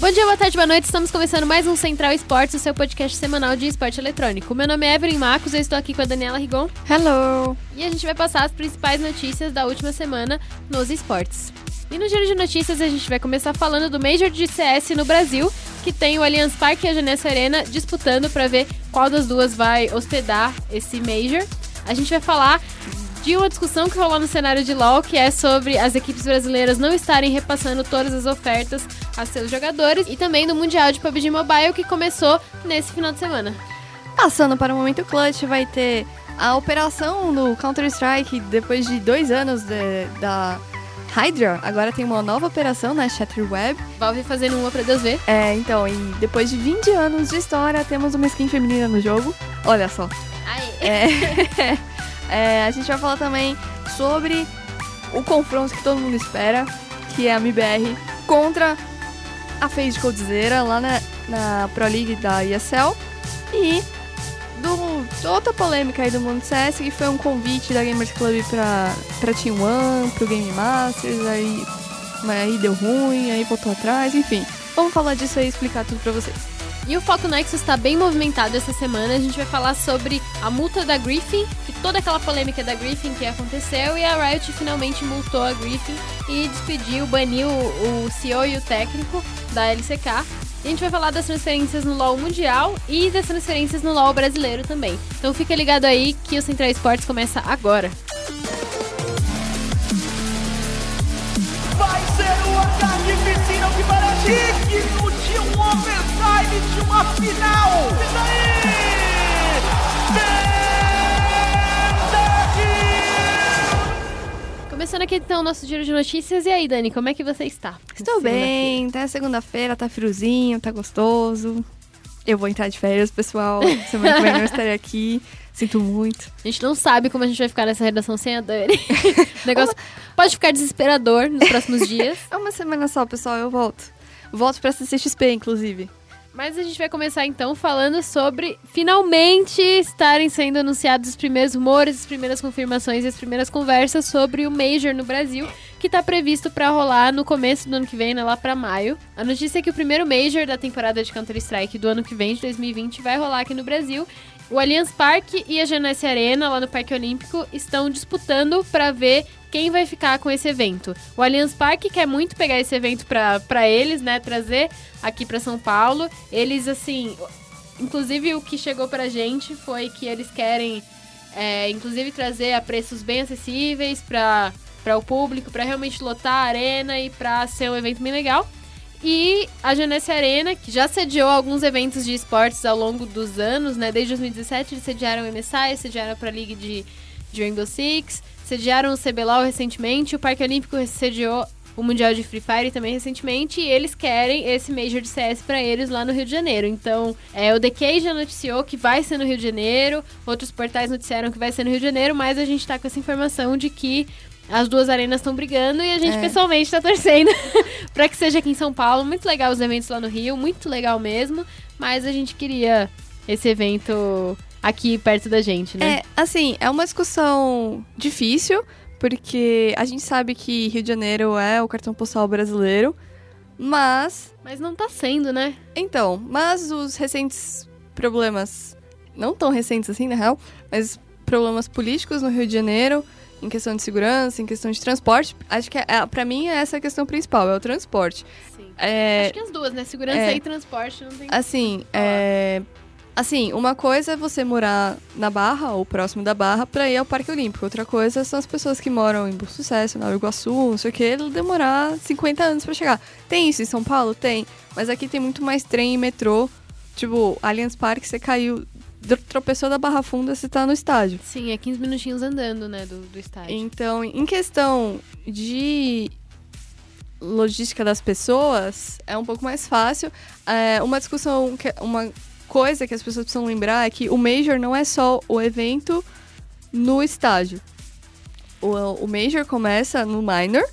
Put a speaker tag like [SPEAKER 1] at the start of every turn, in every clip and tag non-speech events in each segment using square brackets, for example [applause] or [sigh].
[SPEAKER 1] Bom dia, boa tarde, boa noite. Estamos começando mais um Central Esportes, o seu podcast semanal de esporte eletrônico. Meu nome é Evelyn Marcos, eu estou aqui com a Daniela Rigon.
[SPEAKER 2] Hello!
[SPEAKER 1] E a gente vai passar as principais notícias da última semana nos esportes. E no giro de notícias a gente vai começar falando do Major de CS no Brasil, que tem o Allianz Parque e a Janessa Arena disputando para ver qual das duas vai hospedar esse Major. A gente vai falar de uma discussão que rolou no cenário de LoL, que é sobre as equipes brasileiras não estarem repassando todas as ofertas a seus jogadores, e também do Mundial de PUBG Mobile, que começou nesse final de semana.
[SPEAKER 2] Passando para o momento clutch, vai ter a operação no Counter-Strike, depois de dois anos de, da Hydra, agora tem uma nova operação na Shatter Web.
[SPEAKER 1] Valve fazendo uma pra Deus ver.
[SPEAKER 2] É, então, e depois de 20 anos de história, temos uma skin feminina no jogo. Olha só.
[SPEAKER 1] Aê.
[SPEAKER 2] É, [laughs] é, a gente vai falar também sobre o confronto que todo mundo espera, que é a MBR contra a FaZe de Coldzera lá na, na Pro League da ESL. E do, outra polêmica aí do mundo CS, que foi um convite da Gamers Club pra, pra Team One, pro Game Masters, aí, aí deu ruim, aí voltou atrás, enfim. Vamos falar disso aí e explicar tudo pra vocês.
[SPEAKER 1] E o Foco Nexus está bem movimentado essa semana. A gente vai falar sobre a multa da Griffin, que toda aquela polêmica da Griffin que aconteceu, e a Riot finalmente multou a Griffin e despediu, baniu o CEO e o técnico da LCK. E a gente vai falar das transferências no LoL mundial e das transferências no LoL brasileiro também. Então fica ligado aí que o Central Esportes começa agora.
[SPEAKER 3] Vai ser o piscina que parece digno de um overtime de uma final. E daí?
[SPEAKER 1] Começando aqui então o nosso giro de notícias. E aí, Dani, como é que você está?
[SPEAKER 2] Estou bem, tá segunda-feira, tá friozinho, tá gostoso. Eu vou entrar de férias, pessoal. Semana que vem eu estarei aqui. Sinto muito.
[SPEAKER 1] A gente não sabe como a gente vai ficar nessa redação sem a Dani. [laughs] o negócio pode ficar desesperador nos próximos dias.
[SPEAKER 2] É uma semana só, pessoal, eu volto. Volto pra CCXP, inclusive.
[SPEAKER 1] Mas a gente vai começar então falando sobre finalmente estarem sendo anunciados os primeiros rumores, as primeiras confirmações e as primeiras conversas sobre o Major no Brasil, que está previsto para rolar no começo do ano que vem, né, lá para maio. A notícia é que o primeiro Major da temporada de Counter-Strike do ano que vem, de 2020, vai rolar aqui no Brasil. O Allianz Parque e a Janesse Arena, lá no Parque Olímpico, estão disputando para ver quem vai ficar com esse evento. O Allianz Parque quer muito pegar esse evento para eles, né? Trazer aqui para São Paulo. Eles, assim. Inclusive, o que chegou pra gente foi que eles querem, é, inclusive, trazer a preços bem acessíveis para o público, para realmente lotar a arena e para ser um evento bem legal. E a Janesse Arena, que já sediou alguns eventos de esportes ao longo dos anos, né? Desde 2017 eles sediaram o MSI, sediaram para a League de, de Rainbow Six, sediaram o CBLOL recentemente, o Parque Olímpico sediou o Mundial de Free Fire também recentemente, e eles querem esse Major de CS para eles lá no Rio de Janeiro. Então, é, o DK já noticiou que vai ser no Rio de Janeiro, outros portais noticiaram que vai ser no Rio de Janeiro, mas a gente tá com essa informação de que as duas arenas estão brigando e a gente
[SPEAKER 2] É.
[SPEAKER 1] pessoalmente tá torcendo [laughs] pra que seja aqui em São Paulo. Muito legal os eventos lá no Rio, muito legal mesmo. Mas a gente queria esse evento aqui perto da gente, né?
[SPEAKER 2] É, assim, é uma discussão difícil, porque a gente sabe que Rio de Janeiro é o cartão postal brasileiro, mas.
[SPEAKER 1] Mas não tá sendo, né?
[SPEAKER 2] Então, mas os recentes problemas, não tão recentes assim, na real, mas problemas políticos no Rio de Janeiro, em questão de segurança, em questão de transporte, acho que é, é, pra mim é essa a questão principal, é o transporte.
[SPEAKER 1] Sim.
[SPEAKER 2] É,
[SPEAKER 1] Acho que as duas, né? Segurança
[SPEAKER 2] é.
[SPEAKER 1] e transporte não tem.
[SPEAKER 2] Assim, é... Assim, uma coisa é você morar na Barra ou próximo da Barra pra ir ao Parque Olímpico. Outra coisa são as pessoas que moram em Bom Sucesso, Nova Iguaçu, não sei o que, demorar 50 anos pra chegar. Tem isso em São Paulo? Tem. Mas aqui tem muito mais trem e metrô. Tipo, Allianz Parque, você caiu, tropeçou da Barra Funda, você tá no estádio.
[SPEAKER 1] Sim, é 15 minutinhos andando, né? Do, do estádio.
[SPEAKER 2] Então, em questão de logística das pessoas, é um pouco mais fácil. É, uma discussão, que, uma coisa que as pessoas precisam lembrar é que o Major não é só o evento no estádio. O, o Major começa no Minor,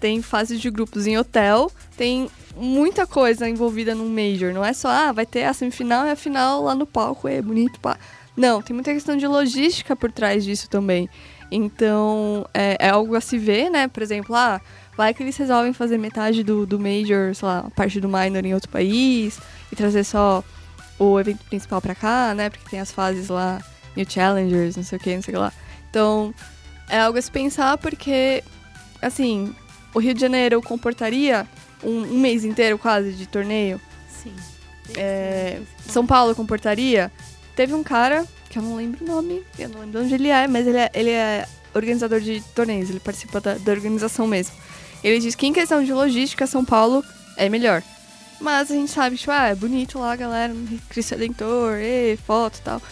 [SPEAKER 2] tem fase de grupos em hotel, tem muita coisa envolvida no Major. Não é só, ah, vai ter a semifinal e a final lá no palco, é bonito, pá. Não, tem muita questão de logística por trás disso também. Então, é, é algo a se ver, né? Por exemplo, ah, Vai que eles resolvem fazer metade do, do Major, sei lá, parte do Minor em outro país e trazer só o evento principal pra cá, né? Porque tem as fases lá, New Challengers, não sei o que, não sei o que lá. Então, é algo a se pensar porque, assim, o Rio de Janeiro comportaria um, um mês inteiro quase de torneio.
[SPEAKER 1] Sim.
[SPEAKER 2] É, São Paulo comportaria. Teve um cara, que eu não lembro o nome, eu não lembro de onde ele é, mas ele é, ele é organizador de torneios, ele participa da, da organização mesmo. Ele diz que em questão de logística, São Paulo é melhor. Mas a gente sabe, tipo, ah, é bonito lá, galera, Cristo Redentor, e, foto e tal.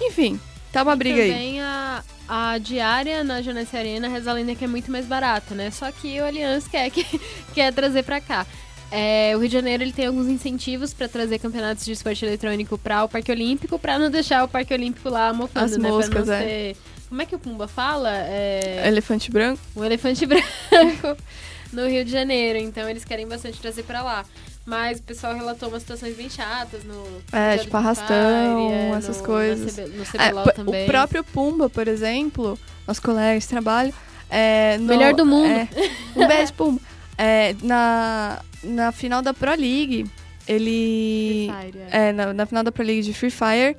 [SPEAKER 2] Enfim, tá uma briga aí.
[SPEAKER 1] Também a, a diária na Janesse Arena, reza a lenda que é muito mais barata, né? Só que o Allianz quer, que, [laughs] quer trazer pra cá. É, o Rio de Janeiro ele tem alguns incentivos pra trazer campeonatos de esporte eletrônico pra o Parque Olímpico, pra não deixar o Parque Olímpico lá mofando,
[SPEAKER 2] As
[SPEAKER 1] né?
[SPEAKER 2] moscas,
[SPEAKER 1] pra não
[SPEAKER 2] é.
[SPEAKER 1] ser... Como é que o Pumba fala? É...
[SPEAKER 2] Elefante branco?
[SPEAKER 1] um elefante [laughs] branco no Rio de Janeiro. Então eles querem bastante trazer pra lá. Mas o pessoal relatou umas situações bem chatas no.
[SPEAKER 2] É,
[SPEAKER 1] no
[SPEAKER 2] tipo arrastão,
[SPEAKER 1] Fire, é,
[SPEAKER 2] essas
[SPEAKER 1] no-
[SPEAKER 2] coisas.
[SPEAKER 1] CB, no
[SPEAKER 2] É,
[SPEAKER 1] CBLOL também.
[SPEAKER 2] o próprio Pumba, por exemplo, nossos colegas de trabalho. É, no-
[SPEAKER 1] Melhor do mundo.
[SPEAKER 2] é, um beijo, Pumba. É, na, na final da Pro League, ele.
[SPEAKER 1] Free Fire, é.
[SPEAKER 2] É, na, na final da Pro League de Free Fire,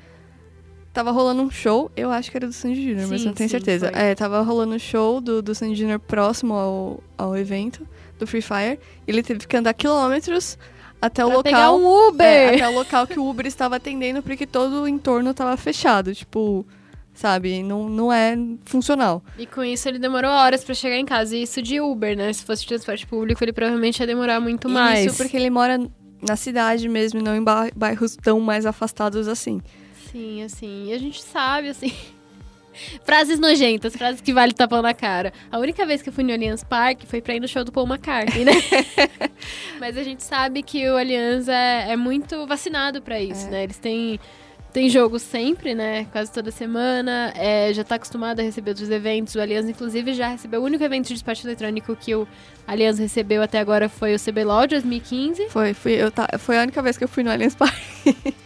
[SPEAKER 2] tava rolando um show, eu acho que era do Sandy Junior, mas não tenho
[SPEAKER 1] sim,
[SPEAKER 2] certeza.
[SPEAKER 1] foi.
[SPEAKER 2] É, tava rolando um show do, do Sandy Junior próximo ao, ao evento do Free Fire. E ele teve que andar quilômetros até o
[SPEAKER 1] Pra
[SPEAKER 2] local.
[SPEAKER 1] pegar um Uber!
[SPEAKER 2] É, até o local que o Uber estava atendendo, porque todo o entorno tava fechado. Tipo, sabe? Não, não é funcional.
[SPEAKER 1] E com isso ele demorou horas pra chegar em casa. E isso de Uber, né? Se fosse transporte público, ele provavelmente ia demorar muito mais.
[SPEAKER 2] Isso porque ele mora na cidade mesmo, não em ba- bairros tão mais afastados assim.
[SPEAKER 1] Sim, assim. E a gente sabe, assim. Frases nojentas, frases que vale tapão na cara. A única vez que eu fui no Allianz Parque foi pra ir no show do Paul McCartney, né? [laughs] Mas a gente sabe que o Allianz é, é muito vacinado pra isso,
[SPEAKER 2] É.
[SPEAKER 1] né? Eles têm, têm jogo sempre, né? Quase toda semana. É, já tá acostumado a receber outros eventos. O Allianz, inclusive, já recebeu. O único evento de esporte eletrônico que o Allianz recebeu até agora foi o CBLOL de 2015.
[SPEAKER 2] Foi, fui, eu ta- foi a única vez que eu fui no Allianz Parque. [laughs]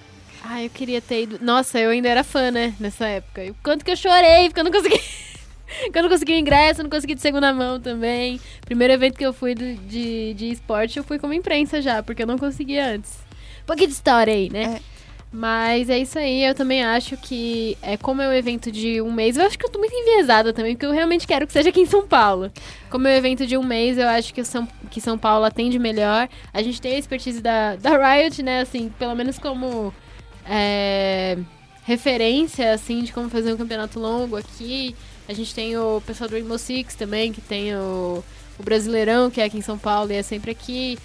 [SPEAKER 1] Ah, eu queria ter ido. Nossa, eu ainda era fã, né? Nessa época. E o quanto que eu chorei, porque eu não consegui. [laughs] porque eu não consegui o ingresso, eu não consegui de segunda mão também. Primeiro evento que eu fui de, de esporte, eu fui como imprensa já, porque eu não consegui antes. Um pouquinho de história aí, né?
[SPEAKER 2] É.
[SPEAKER 1] Mas é isso aí, eu também acho que é como é um evento de um mês, eu acho que eu tô muito enviesada também, porque eu realmente quero que seja aqui em São Paulo. Como é um evento de um mês, eu acho que São, que São Paulo atende melhor. A gente tem a expertise da, da Riot, né, assim, pelo menos como é, referência, assim, de como fazer um campeonato longo aqui. A gente tem o pessoal do Rainbow Six também, que tem o, o Brasileirão, que é aqui em São Paulo e é sempre aqui.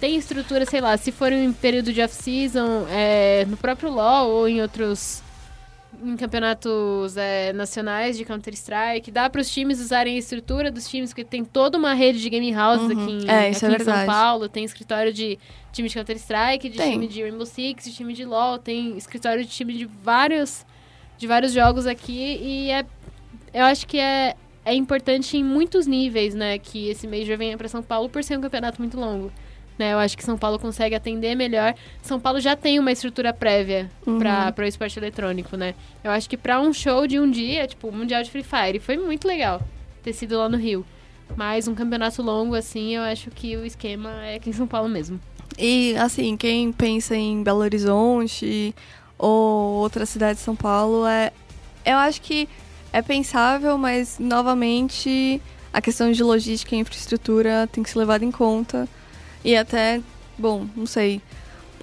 [SPEAKER 1] Tem estrutura, sei lá, se for em período de off-season, é, no próprio LoL ou em outros em campeonatos é, nacionais de Counter-Strike, dá para os times usarem a estrutura dos times, porque tem toda uma rede de game houses
[SPEAKER 2] Uhum.
[SPEAKER 1] aqui, em,
[SPEAKER 2] É,
[SPEAKER 1] aqui
[SPEAKER 2] é
[SPEAKER 1] em São. Paulo, tem escritório de time de Counter-Strike, de
[SPEAKER 2] Tem.
[SPEAKER 1] time de Rainbow Six, de time de LoL, tem escritório de time de vários de vários jogos aqui e é eu acho que é é importante em muitos níveis, né, que esse Major venha para São Paulo por ser um campeonato muito longo. Né, eu acho que São Paulo consegue atender melhor. São Paulo já tem uma estrutura prévia
[SPEAKER 2] Uhum.
[SPEAKER 1] para o esporte eletrônico, né? Eu acho que para um show de um dia, tipo, o Mundial de Free Fire, foi muito legal ter sido lá no Rio. Mas um campeonato longo, assim, eu acho que o esquema é aqui em São Paulo mesmo.
[SPEAKER 2] E, assim, quem pensa em Belo Horizonte ou outra cidade de São Paulo, é, eu acho que é pensável, mas, novamente, a questão de logística e infraestrutura tem que ser levada em conta. E até, bom, não sei,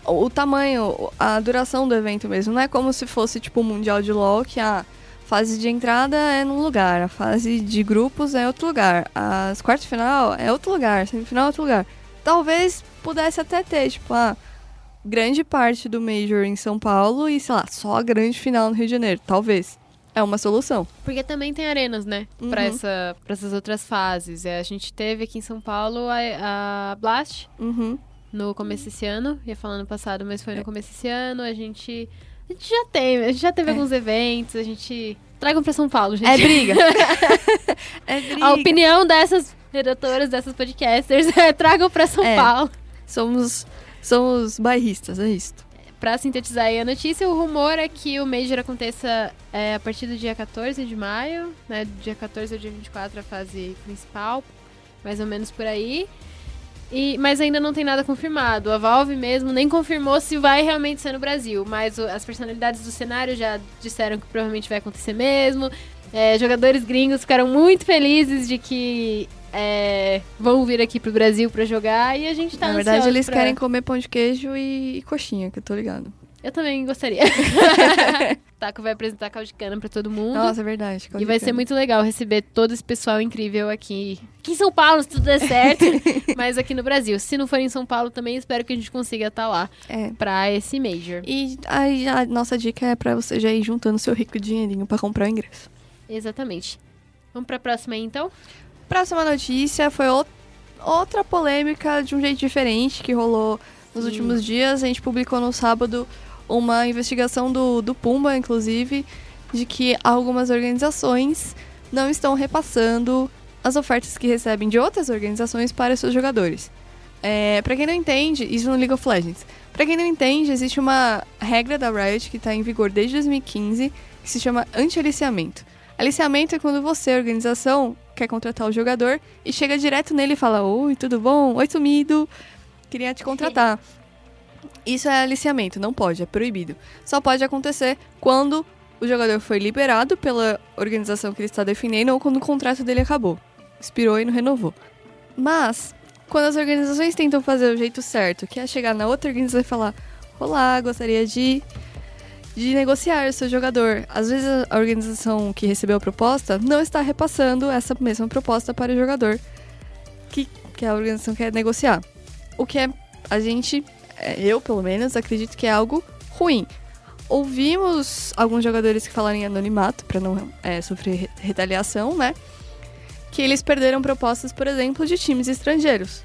[SPEAKER 2] o, tamanho, a duração do evento mesmo. Não é como se fosse, tipo, o Mundial de LoL, que a fase de entrada é num lugar, a fase de grupos é outro lugar, as quartas de final é outro lugar, semifinal é outro lugar. Talvez pudesse até ter, tipo, ah, grande parte do Major em São Paulo e, sei lá, só a grande final no Rio de Janeiro. Talvez. É uma solução.
[SPEAKER 1] Porque também tem arenas, né?
[SPEAKER 2] Uhum.
[SPEAKER 1] Pra, essa, pra essas outras fases. É, a gente teve aqui em São Paulo a, a Blast
[SPEAKER 2] Uhum.
[SPEAKER 1] no começo desse ano. Ia falar no passado, mas foi no começo desse ano. A gente. A gente já tem, a gente já teve
[SPEAKER 2] É.
[SPEAKER 1] alguns eventos, a gente. Tragam pra São Paulo, gente.
[SPEAKER 2] É briga. [laughs] [laughs] é briga.
[SPEAKER 1] A opinião dessas redatoras, dessas podcasters, [laughs] é tragam pra São
[SPEAKER 2] É.
[SPEAKER 1] Paulo.
[SPEAKER 2] Somos, somos bairristas, é isso.
[SPEAKER 1] Pra sintetizar aí a notícia, o rumor é que o Major aconteça é, a partir do dia 14 de maio, né? Dia 14 ao dia 24 a fase principal. mais ou menos por aí. E, mas ainda não tem nada confirmado. A Valve mesmo nem confirmou se vai realmente ser no Brasil. Mas o, as personalidades do cenário já disseram que provavelmente vai acontecer mesmo. É, jogadores gringos ficaram muito felizes de que é, vão vir aqui pro Brasil pra jogar e a gente tá
[SPEAKER 2] Na verdade, eles
[SPEAKER 1] pra-
[SPEAKER 2] querem comer pão de queijo e, e coxinha, que eu tô ligado.
[SPEAKER 1] Eu também gostaria. [laughs] Taco vai apresentar caldo de cana pra todo mundo.
[SPEAKER 2] Nossa, é verdade.
[SPEAKER 1] E vai ser muito legal receber todo esse pessoal incrível aqui. Aqui em São Paulo, se tudo der certo. [laughs] mas aqui no Brasil. Se não for em São Paulo também, espero que a gente consiga estar lá
[SPEAKER 2] É.
[SPEAKER 1] pra esse Major.
[SPEAKER 2] E aí, a nossa dica é pra você já ir juntando seu rico dinheirinho pra comprar o ingresso.
[SPEAKER 1] Exatamente. Vamos pra próxima aí, então?
[SPEAKER 2] Próxima notícia foi o- outra polêmica de um jeito diferente que rolou nos
[SPEAKER 1] Sim.
[SPEAKER 2] últimos dias. A gente publicou no sábado uma investigação do, do Pumba, inclusive, de que algumas organizações não estão repassando as ofertas que recebem de outras organizações para seus jogadores. É, para quem não entende, isso no League of Legends. Pra quem não entende, existe uma regra da Riot que está em vigor desde 2015 que se chama anti-aliciamento. Aliciamento é quando você, organização, quer contratar o jogador e chega direto nele e fala: Oi, tudo bom? Oi, sumido. Queria te contratar. Isso é aliciamento, não pode, é proibido. Só pode acontecer quando o jogador foi liberado pela organização que ele está defendendo ou quando o contrato dele acabou. Expirou e não renovou. Mas, quando as organizações tentam fazer o jeito certo, que é chegar na outra organização e falar: Olá, gostaria de de negociar o seu jogador. Às vezes a organização que recebeu a proposta não está repassando essa mesma proposta para o jogador que, que a organização quer negociar. O que é a gente, é, eu pelo menos, acredito que é algo ruim. Ouvimos alguns jogadores que falaram em anonimato para não é, sofrer re- retaliação, né? Que eles perderam propostas, por exemplo, de times estrangeiros.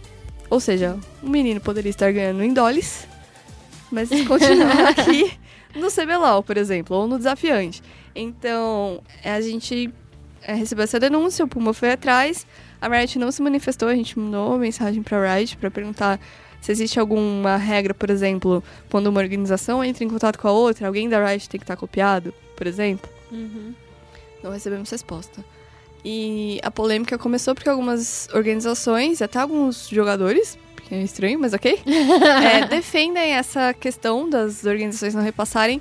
[SPEAKER 2] Ou seja, o menino poderia estar ganhando em dólares, mas continua [laughs] aqui no CBLOL, por exemplo, ou no desafiante. Então, a gente é, recebeu essa denúncia, o Puma foi atrás, a Riot não se manifestou, a gente mandou uma mensagem pra Riot pra perguntar se existe alguma regra, por exemplo, quando uma organização entra em contato com a outra, alguém da Riot tem que estar copiado, por exemplo.
[SPEAKER 1] Uhum.
[SPEAKER 2] Não recebemos resposta. E a polêmica começou porque algumas organizações, até alguns jogadores, que é estranho, mas ok, [laughs] é, defendem essa questão das organizações não repassarem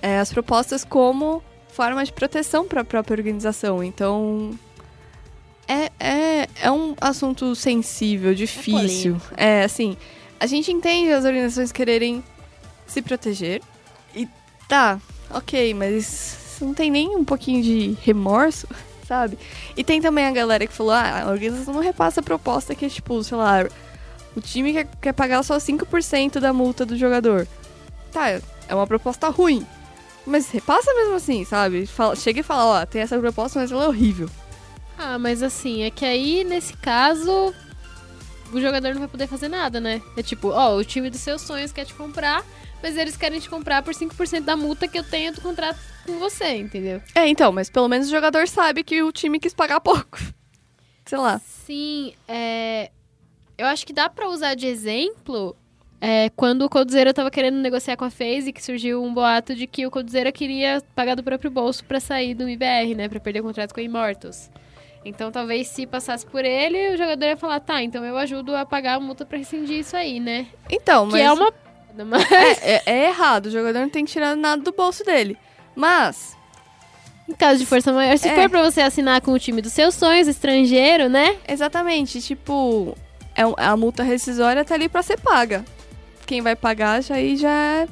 [SPEAKER 2] é, as propostas como forma de proteção para a própria organização. Então, é, é, é um assunto sensível, difícil. É, assim, a gente entende as organizações quererem se proteger. E tá, ok, mas não tem nem um pouquinho de remorso, [laughs] sabe? E tem também a galera que falou, ah, a organização não repassa a proposta que é tipo, sei lá, o time quer, quer pagar só 5% da multa do jogador. Tá, é uma proposta ruim. Mas repassa mesmo assim, sabe? Fala, chega e fala, ó, tem essa proposta, mas ela é horrível.
[SPEAKER 1] Ah, mas assim, é que aí, nesse caso, o jogador não vai poder fazer nada, né? É tipo, ó, o time dos seus sonhos quer te comprar, mas eles querem te comprar por 5% da multa que eu tenho do contrato com você, entendeu?
[SPEAKER 2] É, então, mas pelo menos o jogador sabe que o time quis pagar pouco. [laughs] Sei lá.
[SPEAKER 1] Sim, é... Eu acho que dá pra usar de exemplo é, quando o Coldzera tava querendo negociar com a FaZe, que surgiu um boato de que o Coldzera queria pagar do próprio bolso pra sair do IBR, né? Pra perder o contrato com a Immortals. Então, talvez se passasse por ele, o jogador ia falar, tá, então eu ajudo a pagar a multa pra rescindir isso aí, né?
[SPEAKER 2] Então, mas.
[SPEAKER 1] Que é uma... Mas, [laughs]
[SPEAKER 2] É, é- é errado, o jogador não tem que tirar nada do bolso dele. Mas,
[SPEAKER 1] em caso de força maior, se
[SPEAKER 2] É.
[SPEAKER 1] for pra você assinar com o time dos seus sonhos, estrangeiro, né?
[SPEAKER 2] exatamente, tipo, é a multa rescisória tá ali pra ser paga. Quem vai pagar já aí já é,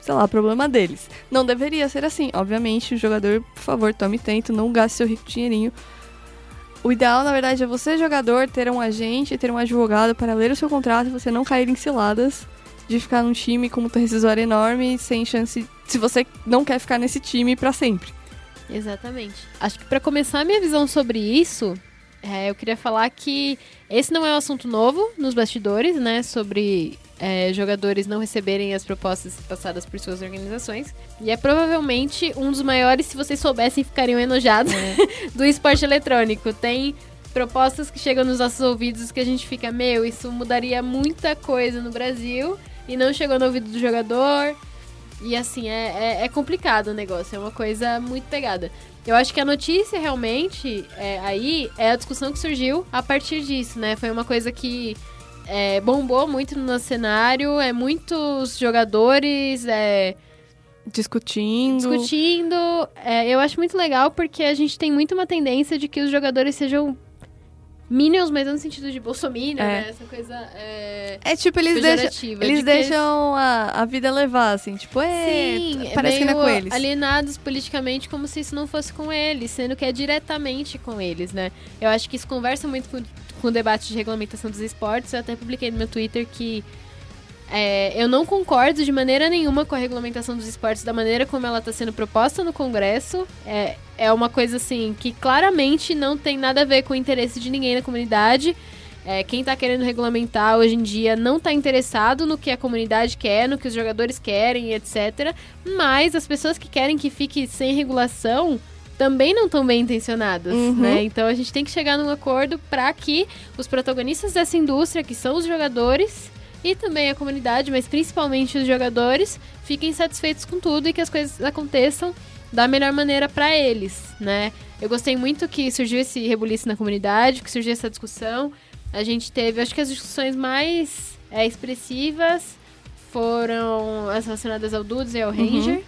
[SPEAKER 2] sei lá, problema deles. Não deveria ser assim. Obviamente, o jogador, por favor, tome tento, não gaste seu rico dinheirinho. O ideal, na verdade, é você, jogador, ter um agente, ter um advogado para ler o seu contrato e você não cair em ciladas de ficar num time com multa rescisória enorme, sem chance. Se você não quer ficar nesse time pra sempre.
[SPEAKER 1] Exatamente. Acho que pra começar a minha visão sobre isso, é, eu queria falar que esse não é um assunto novo nos bastidores, né? Sobre é, jogadores não receberem as propostas passadas por suas organizações. E é provavelmente um dos maiores, se vocês soubessem, ficariam enojados, [laughs] do esporte eletrônico. Tem propostas que chegam nos nossos ouvidos que a gente fica, meu, isso mudaria muita coisa no Brasil e não chegou no ouvido do jogador. E assim, é, é, é complicado o negócio, é uma coisa muito pegada. Eu acho que a notícia realmente é, aí é a discussão que surgiu a partir disso, né? Foi uma coisa que é, bombou muito no nosso cenário, é muitos jogadores é,
[SPEAKER 2] Discutindo.
[SPEAKER 1] discutindo. É, eu acho muito legal porque a gente tem muito uma tendência de que os jogadores sejam minions, mas não no sentido de bolsominion,
[SPEAKER 2] É.
[SPEAKER 1] né? Essa coisa é,
[SPEAKER 2] É tipo, eles deixam, eles
[SPEAKER 1] de que
[SPEAKER 2] deixam a, a vida levar, assim, tipo, é,
[SPEAKER 1] Sim,
[SPEAKER 2] parece que não é com eles.
[SPEAKER 1] alienados politicamente como se isso não fosse com eles, sendo que é diretamente com eles, né? Eu acho que isso conversa muito com, com o debate de regulamentação dos esportes. Eu até publiquei no meu Twitter que é, eu não concordo de maneira nenhuma com a regulamentação dos esportes da maneira como ela está sendo proposta no Congresso. É, é uma coisa assim que claramente não tem nada a ver com o interesse de ninguém na comunidade. É, quem tá querendo regulamentar hoje em dia não tá interessado no que a comunidade quer, no que os jogadores querem, etc. Mas as pessoas que querem que fique sem regulação também não estão bem intencionadas,
[SPEAKER 2] Uhum.
[SPEAKER 1] né? Então a gente tem que chegar num acordo para que os protagonistas dessa indústria, que são os jogadores e também a comunidade, mas principalmente os jogadores, fiquem satisfeitos com tudo e que as coisas aconteçam da melhor maneira para eles, né? Eu gostei muito que surgiu esse rebuliço na comunidade, que surgiu essa discussão. A gente teve, acho que as discussões mais é, expressivas foram as relacionadas ao Dudes e ao Ranger.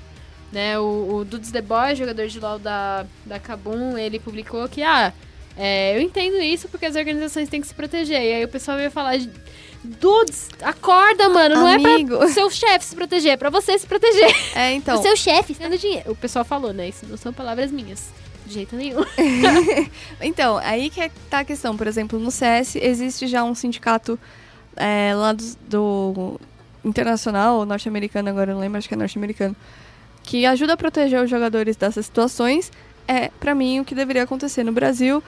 [SPEAKER 1] Né, o, o Dudes The Boy, jogador de LoL da, da Kabum, ele publicou que, ah, é, eu entendo isso porque as organizações têm que se proteger. E aí o pessoal veio falar, de, Dudes, acorda, mano, não
[SPEAKER 2] Amigo.
[SPEAKER 1] é pra [laughs] seu chefe se proteger, é pra você se proteger.
[SPEAKER 2] É, então,
[SPEAKER 1] O seu chefe está dando [laughs] dinheiro. O pessoal falou, né, isso não são palavras minhas, de jeito nenhum. [laughs]
[SPEAKER 2] então, aí que tá a questão. Por exemplo, no CS existe já um sindicato é, lá do, do internacional, norte-americano, agora não lembro, acho que é norte-americano, que ajuda a proteger os jogadores dessas situações. É, pra mim, o que deveria acontecer no Brasil.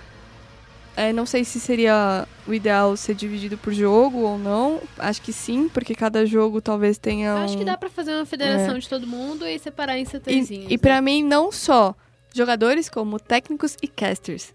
[SPEAKER 2] É, não sei se seria o ideal ser dividido por jogo ou não. Acho que sim, porque cada jogo talvez tenha
[SPEAKER 1] Eu
[SPEAKER 2] um...
[SPEAKER 1] acho que dá pra fazer uma federação de todo mundo e separar em setorzinhos.
[SPEAKER 2] E, e pra mim, não só jogadores, como técnicos e casters.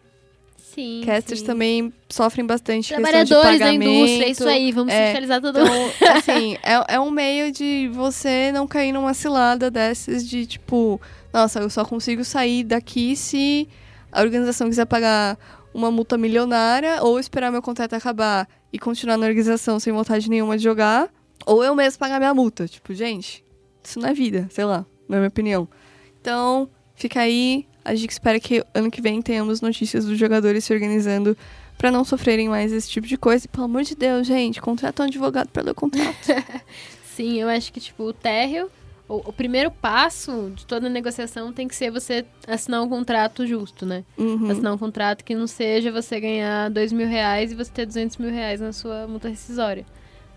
[SPEAKER 1] Sim,
[SPEAKER 2] Casters
[SPEAKER 1] sim.
[SPEAKER 2] também sofrem bastante questão de
[SPEAKER 1] Trabalhadores da
[SPEAKER 2] pagamento.
[SPEAKER 1] indústria, isso aí, vamos
[SPEAKER 2] É,
[SPEAKER 1] socializar todo mundo.
[SPEAKER 2] Então, [laughs] assim, é, é um meio de você não cair numa cilada dessas de tipo, nossa, eu só consigo sair daqui se a organização quiser pagar uma multa milionária ou esperar meu contrato acabar e continuar na organização sem vontade nenhuma de jogar, ou eu mesmo pagar minha multa. Tipo, gente, isso não é vida, sei lá, na minha opinião. Então, fica aí. A gente espera que ano que vem tenhamos notícias dos jogadores se organizando pra não sofrerem mais esse tipo de coisa. E, pelo amor de Deus, gente, contrata um advogado pra ler o contrato. [laughs]
[SPEAKER 1] Sim, eu acho que, tipo, o térreo, o, o primeiro passo de toda negociação tem que ser você assinar um contrato justo, né?
[SPEAKER 2] Uhum.
[SPEAKER 1] Assinar um contrato que não seja você ganhar dois mil reais e você ter 200 mil reais na sua multa rescisória.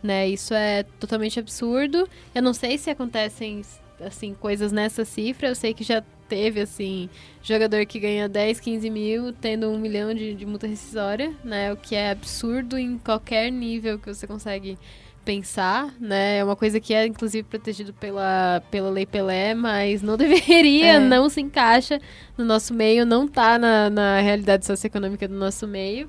[SPEAKER 1] Né? Isso é totalmente absurdo. Eu não sei se acontecem, assim, coisas nessa cifra. Eu sei que já teve, assim, jogador que ganha 10, 15 mil tendo um milhão de, de multa rescisória, né? O que é absurdo em qualquer nível que você consegue pensar, né? É uma coisa que é, inclusive, protegido pela, pela Lei Pelé, mas não [laughs] deveria,
[SPEAKER 2] É.
[SPEAKER 1] não se encaixa no nosso meio, não tá na, na realidade socioeconômica do nosso meio.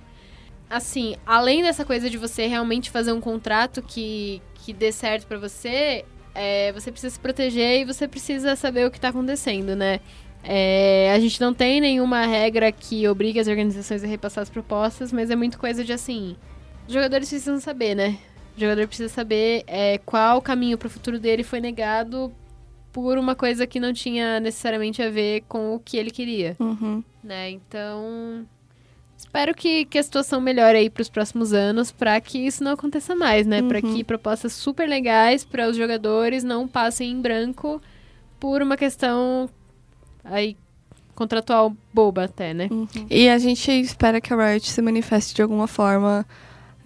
[SPEAKER 1] Assim, além dessa coisa de você realmente fazer um contrato que, que dê certo pra você, é, você precisa se proteger e você precisa saber o que tá acontecendo, né? É, a gente não tem nenhuma regra que obrigue as organizações a repassar as propostas, mas é muito coisa de assim. Os jogadores precisam saber, né? O jogador precisa saber é, qual caminho pro futuro dele foi negado por uma coisa que não tinha necessariamente a ver com o que ele queria
[SPEAKER 2] Uhum.
[SPEAKER 1] né? Então, espero que, que a situação melhore aí para os próximos anos, para que isso não aconteça mais, né? Para
[SPEAKER 2] Uhum.
[SPEAKER 1] que propostas super legais para os jogadores não passem em branco por uma questão aí contratual boba até, né?
[SPEAKER 2] Uhum. E a gente espera que a Riot se manifeste de alguma forma,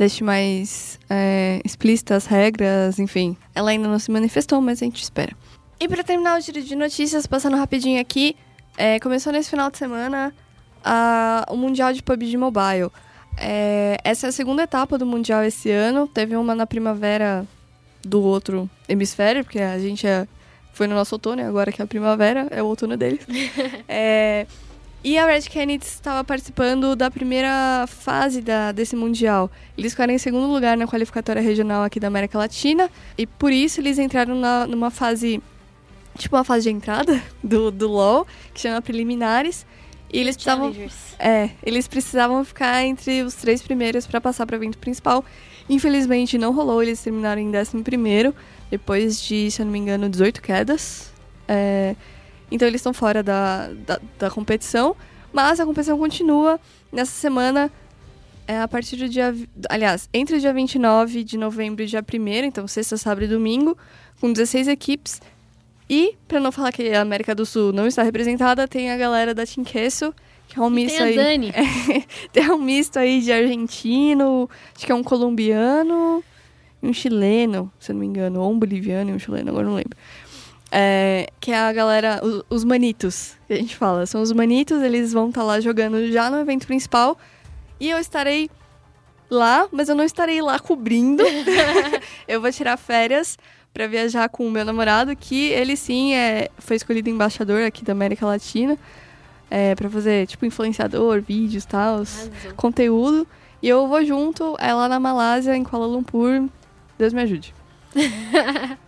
[SPEAKER 2] deixe mais é, explícitas as regras, enfim. Ela ainda não se manifestou, mas a gente espera. E pra terminar o giro de notícias, passando rapidinho aqui, é, começou nesse final de semana a- o Mundial de PUBG Mobile. É, essa é a segunda etapa do Mundial esse ano. Teve uma na primavera do outro hemisfério, porque a gente é- foi no nosso outono, e agora que é a primavera, é o outono deles. [laughs] É, e a Red Canids estava participando da primeira fase da, desse Mundial. Eles ficaram em segundo lugar na qualificatória regional aqui da América Latina. E por isso eles entraram na- numa fase tipo uma fase de entrada [laughs] do, do LoL, que chama preliminares. E eles precisavam, é, eles precisavam ficar entre os três primeiros para passar para o evento principal. Infelizmente não rolou, eles terminaram em 11 primeiro, depois de, se eu não me engano, 18 quedas. É, então eles estão fora da, da, da competição, mas a competição continua. Nessa semana, é a partir do dia. Aliás, entre o dia 29 de novembro e dia 1, então sexta, sábado e domingo, com 16 equipes. E, pra não falar que a América do Sul não está representada, tem a galera da Team Queso, que é um
[SPEAKER 1] E
[SPEAKER 2] misto
[SPEAKER 1] tem
[SPEAKER 2] aí.
[SPEAKER 1] Dani. [laughs]
[SPEAKER 2] Tem um misto aí de argentino, acho que é um colombiano e um chileno, se eu não me engano, ou um boliviano e um chileno, agora não lembro. É, que é a galera, os, os manitos, que a gente fala. São os manitos, eles vão estar lá jogando já no evento principal. E eu estarei lá, mas eu não estarei lá cobrindo. [laughs] eu vou tirar férias para viajar com o meu namorado, que ele sim é, foi escolhido embaixador aqui da América Latina. É, para fazer, tipo, influenciador, vídeos e tal, conteúdo. E eu vou junto, é lá na Malásia, em Kuala Lumpur. Deus me ajude. [laughs]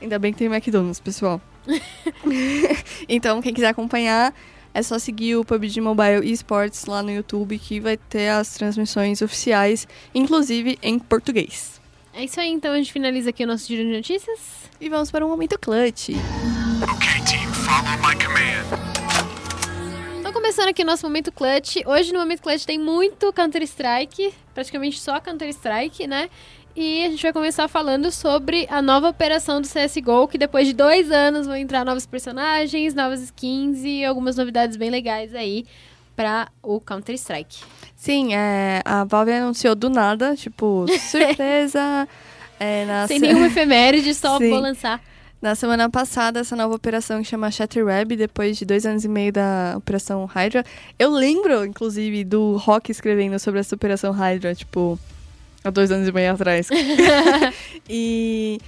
[SPEAKER 2] Ainda bem que tem McDonald's, pessoal. [laughs] então, quem quiser acompanhar, é só seguir o PUBG Mobile Esports lá no YouTube, que vai ter as transmissões oficiais, inclusive em português.
[SPEAKER 1] É isso aí, então a gente finaliza aqui o nosso giro de notícias.
[SPEAKER 2] E vamos para um momento clutch.
[SPEAKER 4] Okay, team, follow my command.
[SPEAKER 1] Então, começando aqui o nosso momento clutch. Hoje no momento clutch tem muito Counter-Strike, praticamente só Counter-Strike, né? E a gente vai começar falando sobre a nova operação do CSGO, que depois de dois anos vão entrar novos personagens, novas skins e algumas novidades bem legais aí para o Counter-Strike.
[SPEAKER 2] Sim, é, a Valve anunciou do nada, tipo, [laughs] surpresa. é, na
[SPEAKER 1] Sem
[SPEAKER 2] se-
[SPEAKER 1] nenhuma efeméride, só [laughs]
[SPEAKER 2] Sim.
[SPEAKER 1] vou lançar.
[SPEAKER 2] Na semana passada, essa nova operação que chama Shatterweb, depois de dois anos e meio da Operação Hydra. Eu lembro, inclusive, do Rock escrevendo sobre essa Operação Hydra, tipo, há dois anos e meio atrás. [laughs] e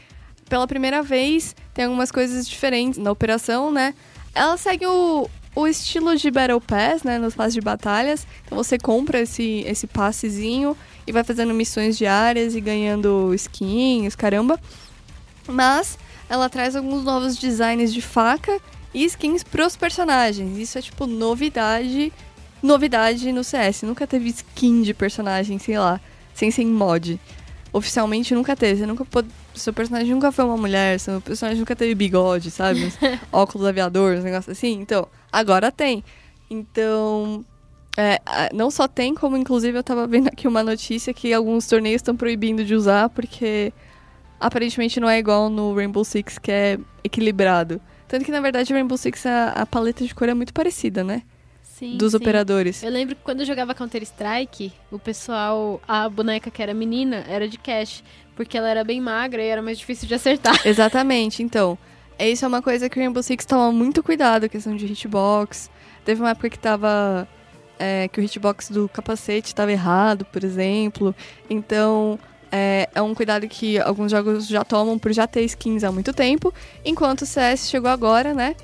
[SPEAKER 2] pela primeira vez, tem algumas coisas diferentes na operação, né? Ela segue o, o estilo de Battle Pass, né? Nos passes de batalhas. Então você compra esse, esse passezinho e vai fazendo missões diárias e ganhando skins, caramba. Mas ela traz alguns novos designs de faca e skins pros personagens. Isso é tipo novidade, novidade no CS. Nunca teve skin de personagem, sei lá, sem ser em mod. Oficialmente nunca teve. Você nunca pode... Seu personagem nunca foi uma mulher, seu personagem nunca teve bigode, sabe? [laughs] Óculos aviador, uns negócios assim. Então, agora tem. Então, é, não só tem, como inclusive eu tava vendo aqui uma notícia que alguns torneios estão proibindo de usar porque aparentemente não é igual no Rainbow Six, que é equilibrado. Tanto que, na verdade, o Rainbow Six, a, a paleta de cor é muito parecida, né?
[SPEAKER 1] Sim,
[SPEAKER 2] Dos
[SPEAKER 1] sim.
[SPEAKER 2] operadores.
[SPEAKER 1] Eu lembro que quando eu jogava Counter-Strike, o pessoal, a boneca que era menina, era de cash, porque ela era bem magra e era mais difícil de acertar. [laughs]
[SPEAKER 2] Exatamente, então. Isso é uma coisa que o Rainbow Six toma muito cuidado, questão de hitbox. Teve uma época que tava. é, que o hitbox do capacete estava errado, por exemplo. Então, é, é um cuidado que alguns jogos já tomam por já ter skins há muito tempo. Enquanto o CS chegou agora, né?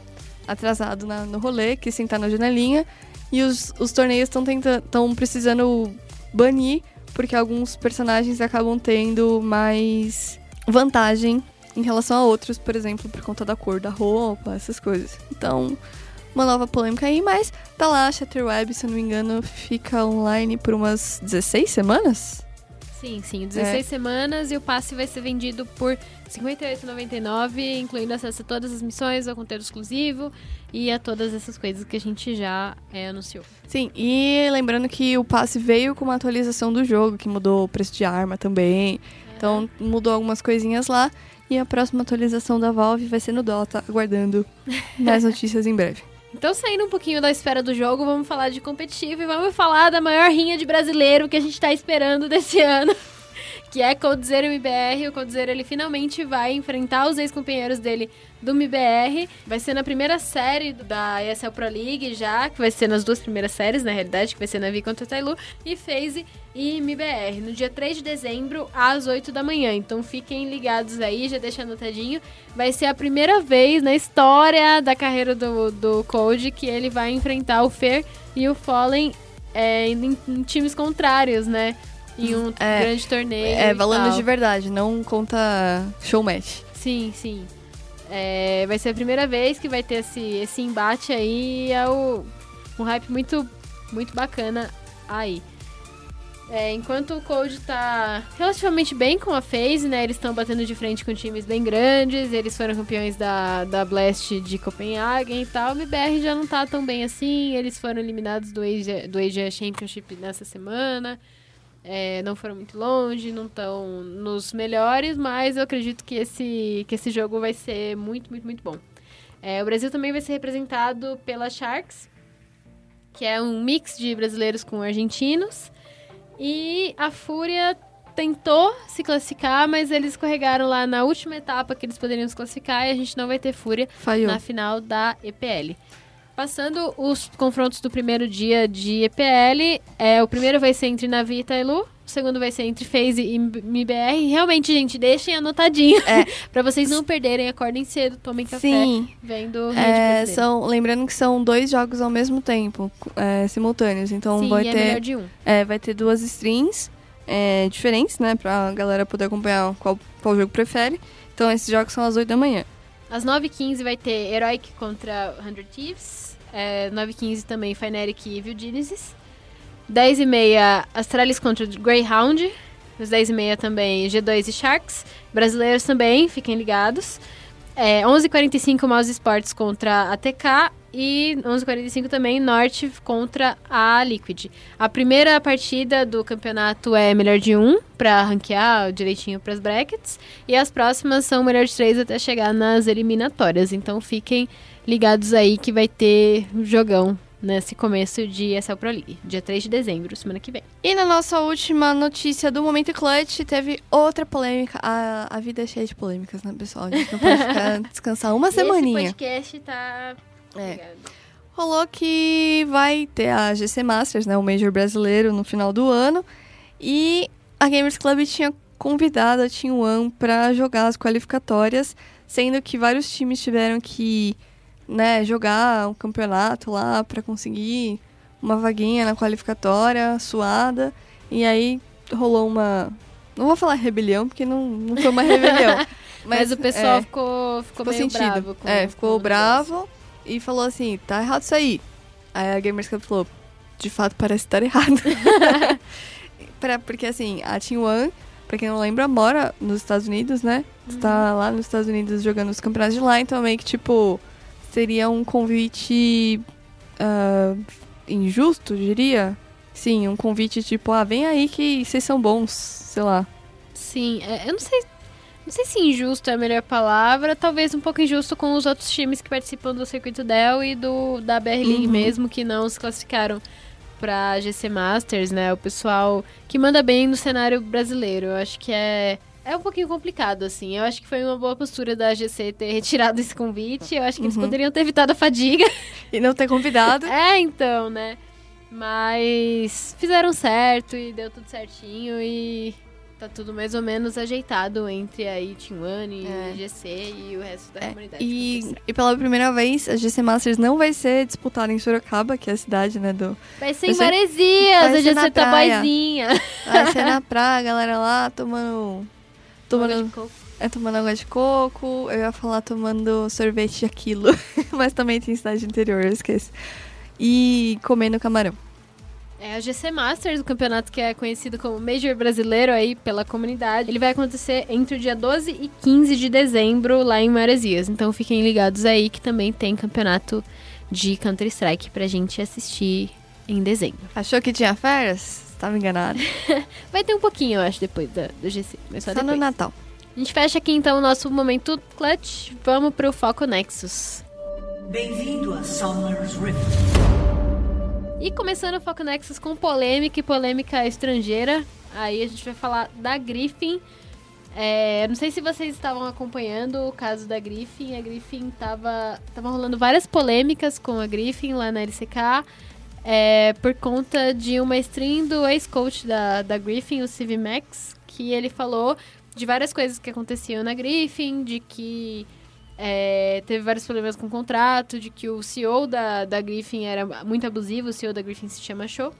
[SPEAKER 2] Atrasado na- no rolê, que sentar na janelinha. E os, os torneios estão precisando banir, porque alguns personagens acabam tendo mais vantagem em relação a outros, por exemplo, por conta da cor da roupa, essas coisas. Então, uma nova polêmica aí, mas tá lá, Shatterweb, se eu não me engano, fica online por umas 16 semanas?
[SPEAKER 1] Sim, sim, 16 semanas e o passe vai ser vendido por R$ 58,99, incluindo acesso a todas as missões, ao conteúdo exclusivo e a todas essas coisas que a gente já é, anunciou.
[SPEAKER 2] Sim, e lembrando que o passe veio com uma atualização do jogo, que mudou o preço de arma também. Então, mudou algumas coisinhas lá. E a próxima atualização da Valve vai ser no Dota, aguardando [laughs] mais notícias em breve.
[SPEAKER 1] Então, saindo um pouquinho da esfera do jogo, vamos falar de competitivo e vamos falar da maior rinha de brasileiro que a gente tá esperando desse [laughs] ano. [laughs] Que é Coldzera MBR. O Coldzera, ele finalmente vai enfrentar os ex-companheiros dele do MBR. Vai ser na primeira série da ESL Pro League já, que vai ser nas duas primeiras séries, na realidade, que vai ser na Vi contra Tailu, e FaZe e MBR, no dia 3 de dezembro, às 8 da manhã. Então fiquem ligados aí, já deixa anotadinho. Vai ser a primeira vez na história da carreira do, do Cold que ele vai enfrentar o Fer e o Fallen é, em, em times contrários, né? Em um
[SPEAKER 2] É,
[SPEAKER 1] grande torneio.
[SPEAKER 2] É, valendo de verdade, não conta show match.
[SPEAKER 1] Sim, sim. É, vai ser a primeira vez que vai ter esse, esse embate aí. É o, um hype muito, muito bacana aí. É, enquanto o Cold tá relativamente bem com a FaZe, né? Eles estão batendo de frente com times bem grandes. Eles foram campeões da, da Blast de Copenhagen e tal. O MBR já não tá tão bem assim. Eles foram eliminados do Asia, do Asia Championship nessa semana. É, não foram muito longe, não estão nos melhores, mas eu acredito que esse, que esse jogo vai ser muito, muito, muito bom. É, o Brasil também vai ser representado pela Sharks, que é um mix de brasileiros com argentinos. E a Fúria tentou se classificar, mas eles escorregaram lá na última etapa que eles poderiam se classificar e a gente não vai ter Fúria
[SPEAKER 2] Falhou.
[SPEAKER 1] na final da EPL. Passando os confrontos do primeiro dia de EPL, é, o primeiro vai ser entre Navi e Tailu, o segundo vai ser entre FaZe e MBR. Realmente, gente, deixem anotadinho
[SPEAKER 2] É. [laughs]
[SPEAKER 1] pra vocês não perderem, acordem cedo, tomem café,
[SPEAKER 2] Sim.
[SPEAKER 1] vendo
[SPEAKER 2] É, são, lembrando que são dois jogos ao mesmo tempo, é, simultâneos. Então
[SPEAKER 1] Sim,
[SPEAKER 2] vai
[SPEAKER 1] é
[SPEAKER 2] ter.
[SPEAKER 1] um.
[SPEAKER 2] É, vai ter duas streams é, diferentes, né? Pra galera poder acompanhar qual, qual jogo prefere. Então esses jogos são às 8 da manhã.
[SPEAKER 1] Às 9h15 vai ter Heroic contra 100 Thieves. É, 9h15 também Fnatic e Evil Genesis. 10h30 Astralis contra Greyhound. Às 10h30 também G2 e Sharks. Brasileiros também, fiquem ligados. É, 11h45 Mouse Sports contra a TK. E 11h45 também Norte contra a Liquid. A primeira partida do campeonato é melhor de um, pra ranquear direitinho pras brackets. E as próximas são melhor de três até chegar nas eliminatórias. Então fiquem ligados aí que vai ter um jogão nesse começo de ESL Pro League. Dia 3 de dezembro, semana que vem.
[SPEAKER 2] E na nossa última notícia do Momento Clutch, teve outra polêmica. A, a vida é cheia de polêmicas, né, pessoal? A gente não pode ficar, [laughs] descansar uma semaninha.
[SPEAKER 1] Esse podcast tá...
[SPEAKER 2] É. Rolou que vai ter a GC Masters, né, o Major brasileiro, no final do ano. E a Gamers Club tinha convidado a Team One para jogar as qualificatórias, sendo que vários times tiveram que né, jogar um campeonato lá para conseguir uma vaguinha na qualificatória, suada. E aí rolou uma. Não vou falar rebelião, porque não, não foi uma [laughs] rebelião.
[SPEAKER 1] Mas, o pessoal
[SPEAKER 2] é,
[SPEAKER 1] ficou, ficou,
[SPEAKER 2] ficou
[SPEAKER 1] meio
[SPEAKER 2] sentido.
[SPEAKER 1] bravo. Com,
[SPEAKER 2] é, ficou bravo e falou assim, tá errado isso aí. Aí a Gamers Club falou, de fato parece estar errado. [laughs] [laughs] pra, porque assim, a Team One, pra quem não lembra, mora nos Estados Unidos, né? Está lá nos Estados Unidos jogando os campeonatos de lá, então meio que tipo, seria um convite ah, injusto, diria. Sim, um convite tipo, ah, vem aí que vocês são bons, sei lá.
[SPEAKER 1] Sim, é, eu não sei. Não sei se injusto é a melhor palavra, talvez um pouco injusto com os outros times que participam do circuito Dell e do da BR League
[SPEAKER 2] Uhum.
[SPEAKER 1] mesmo, que não se classificaram pra GC Masters, né? O pessoal que manda bem no cenário brasileiro. Eu acho que é. É um pouquinho complicado, assim. Eu acho que foi uma boa postura da GC ter retirado esse convite. Eu acho que eles
[SPEAKER 2] Uhum.
[SPEAKER 1] poderiam ter evitado a fadiga. [laughs]
[SPEAKER 2] E não ter convidado.
[SPEAKER 1] É, então, né? Mas fizeram certo e deu tudo certinho e tá tudo mais ou menos ajeitado entre Team One e
[SPEAKER 2] É.
[SPEAKER 1] GC e o resto da
[SPEAKER 2] É,
[SPEAKER 1] comunidade.
[SPEAKER 2] e, e pela primeira vez, a GC Masters não vai ser disputada em Sorocaba, que é a cidade, né, do...
[SPEAKER 1] Vai ser
[SPEAKER 2] vai
[SPEAKER 1] em Maresias, a GC tá boizinha.
[SPEAKER 2] Vai ser na [laughs] praia, a galera lá tomando... Tomando, é, tomando água de coco, eu ia falar tomando sorvete de aquilo, [laughs] mas também tem cidade interior, eu esqueço. E comendo camarão.
[SPEAKER 1] É a GC Masters, o campeonato que é conhecido como Major Brasileiro aí pela comunidade. Ele vai acontecer entre o dia 12 e 15 de dezembro lá em Maresias. Então fiquem ligados aí que também tem campeonato de Counter-Strike pra gente assistir em dezembro.
[SPEAKER 2] Achou que tinha férias? Estava enganado. [laughs]
[SPEAKER 1] Vai ter um pouquinho, eu acho, depois da, do GC. Mas só,
[SPEAKER 2] Só no. Natal.
[SPEAKER 1] A gente fecha aqui então o nosso momento clutch. Vamos pro Foco Nexus.
[SPEAKER 5] Bem-vindo a Summer's Rift.
[SPEAKER 1] E começando o Foco Nexus com polêmica e polêmica estrangeira. Aí a gente vai falar da Griffin. É, não sei se vocês estavam acompanhando o caso da Griffin. A Griffin tava, tava rolando várias polêmicas com a Griffin lá na LCK. É, por conta de uma stream do ex-coach da, da Griffin, o Civ Max, que ele falou de várias coisas que aconteciam na Griffin, de que é, teve vários problemas com o contrato, de que o CEO da, da Griffin era muito abusivo, o CEO da Griffin se chama Show.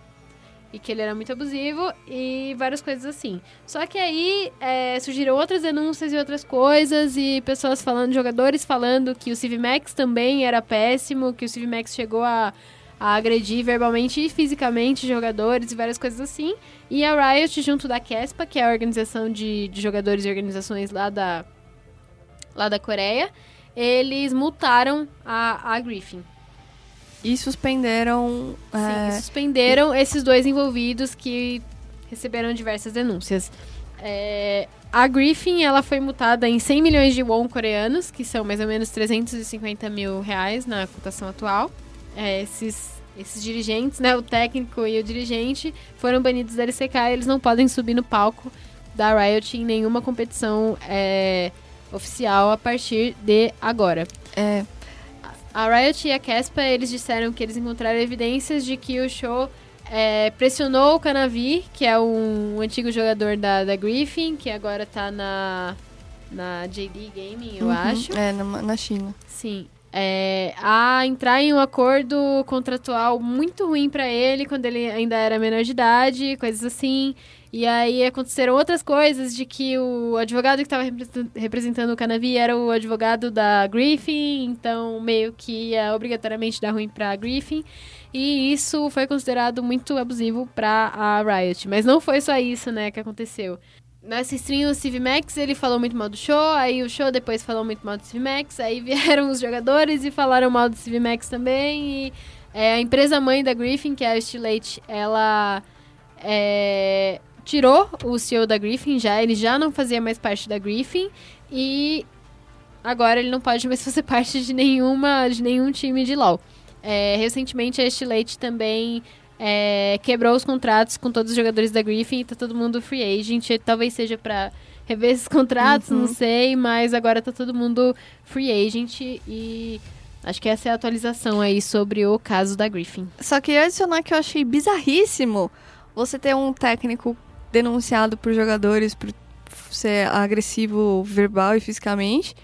[SPEAKER 1] e que ele era muito abusivo e várias coisas assim. Só que aí é, surgiram outras denúncias e outras coisas e pessoas falando, jogadores falando que o Steve Max também era péssimo, que o Steve Max chegou a, a agredir verbalmente e fisicamente jogadores e várias coisas assim. E a Riot, junto da Kespa, que é a organização de, de jogadores e organizações lá da, lá da Coreia, eles multaram a, a Griffin.
[SPEAKER 2] E suspenderam.
[SPEAKER 1] Sim,
[SPEAKER 2] é,
[SPEAKER 1] suspenderam esses dois envolvidos que receberam diversas denúncias. É, a Griffin, ela foi multada em 100 milhões de won coreanos, que são mais ou menos 350 mil reais na cotação atual. É, esses, esses dirigentes, né, o técnico e o dirigente, foram banidos da LCK e eles não podem subir no palco da Riot em nenhuma competição é, oficial a partir de agora.
[SPEAKER 2] é,
[SPEAKER 1] A Riot e a Kespa, eles disseram que eles encontraram evidências de que o show é, pressionou o Canavi, que é um, antigo jogador da, da Griffin, que agora tá na, na JD Gaming, eu
[SPEAKER 2] uhum,
[SPEAKER 1] acho.
[SPEAKER 2] É, na, na China.
[SPEAKER 1] Sim. É, a entrar em um acordo contratual muito ruim pra ele quando ele ainda era menor de idade, coisas assim. E aí aconteceram outras coisas de que o advogado que estava representando o Canavi era o advogado da Griffin, então meio que ia obrigatoriamente dar ruim pra Griffin. E isso foi considerado muito abusivo pra a Riot. Mas não foi só isso, né, que aconteceu. Nessa stream, o Steve Max, ele falou muito mal do show, aí o show depois falou muito mal do Steve Max, aí vieram [laughs] os jogadores e falaram mal do Steve Max também, e é, a empresa mãe da Griffin, que é a Stilate, ela é, tirou o CEO da Griffin já, ele já não fazia mais parte da Griffin, e agora ele não pode mais [laughs] fazer parte de nenhuma, de nenhum time de LoL. É, recentemente a Stilate também é, quebrou os contratos com todos os jogadores da Griffin e tá todo mundo free agent. Talvez seja pra rever esses contratos,
[SPEAKER 2] Uhum.
[SPEAKER 1] não sei, mas agora tá todo mundo free agent e acho que essa é a atualização aí sobre o caso da Griffin.
[SPEAKER 2] Só queria adicionar que eu achei bizarríssimo você ter um técnico denunciado por jogadores por ser agressivo verbal e fisicamente.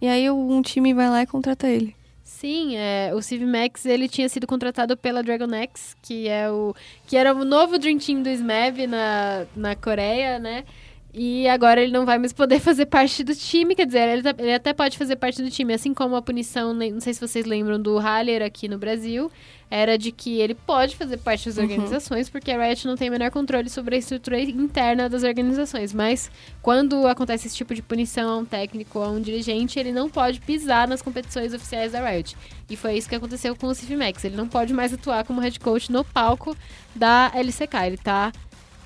[SPEAKER 2] E aí um time vai lá e contrata ele.
[SPEAKER 1] Sim, é, o Steve Max ele tinha sido contratado pela Dragon X, que é o que era o novo Dream Team do SMAV na, na Coreia, né? E agora ele não vai mais poder [laughs] fazer parte do time, quer dizer, ele, tá- ele até pode fazer parte do time, assim como a punição, não sei se vocês lembram do Haller aqui no Brasil, era de que ele pode fazer parte das organizações, porque a Riot não tem o menor controle sobre a estrutura interna das organizações, mas quando acontece esse tipo de punição a um técnico ou a um dirigente, ele não pode pisar nas competições oficiais da Riot. E foi isso que aconteceu com o Steve Max. Ele não pode mais atuar como head coach no palco da LCK. Ele tá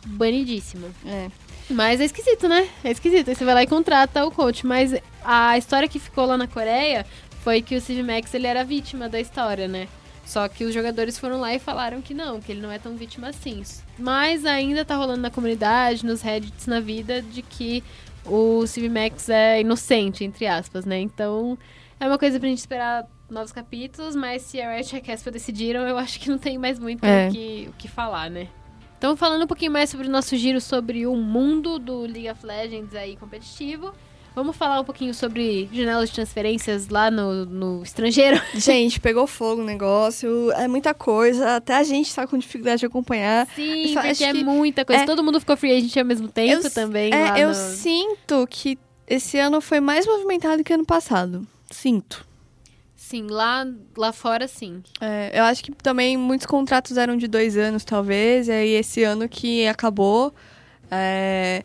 [SPEAKER 1] banidíssimo.
[SPEAKER 2] É.
[SPEAKER 1] Mas é esquisito, né? É esquisito. Aí você vai lá e contrata o coach. Mas a história que ficou lá na Coreia foi que o Steve Max ele era vítima da história, né? Só que os jogadores foram lá e falaram que não, que ele não é tão vítima assim. Mas ainda tá rolando na comunidade, nos reddits, na vida, de que o Steve Max é inocente, entre aspas, né? Então é uma coisa pra gente esperar novos capítulos, mas se a Riot e a Casper decidiram, eu acho que não tem mais muito
[SPEAKER 2] É.
[SPEAKER 1] o, que, o que falar, né? Então, falando um pouquinho mais sobre o nosso giro sobre o mundo do League of Legends aí competitivo, vamos falar um pouquinho sobre janelas de transferências lá no, no estrangeiro. [laughs]
[SPEAKER 2] Gente, pegou fogo o negócio, é muita coisa, até a gente tá com dificuldade de acompanhar.
[SPEAKER 1] Sim,
[SPEAKER 2] Só
[SPEAKER 1] porque é muita coisa.
[SPEAKER 2] é-
[SPEAKER 1] Todo mundo ficou free agent ao mesmo tempo
[SPEAKER 2] eu,
[SPEAKER 1] também.
[SPEAKER 2] é, eu
[SPEAKER 1] no-
[SPEAKER 2] sinto que esse ano foi mais movimentado que ano passado. Sinto.
[SPEAKER 1] Sim, lá, lá fora sim.
[SPEAKER 2] É, eu acho que também muitos contratos eram de dois anos, talvez, e aí esse ano que acabou. é,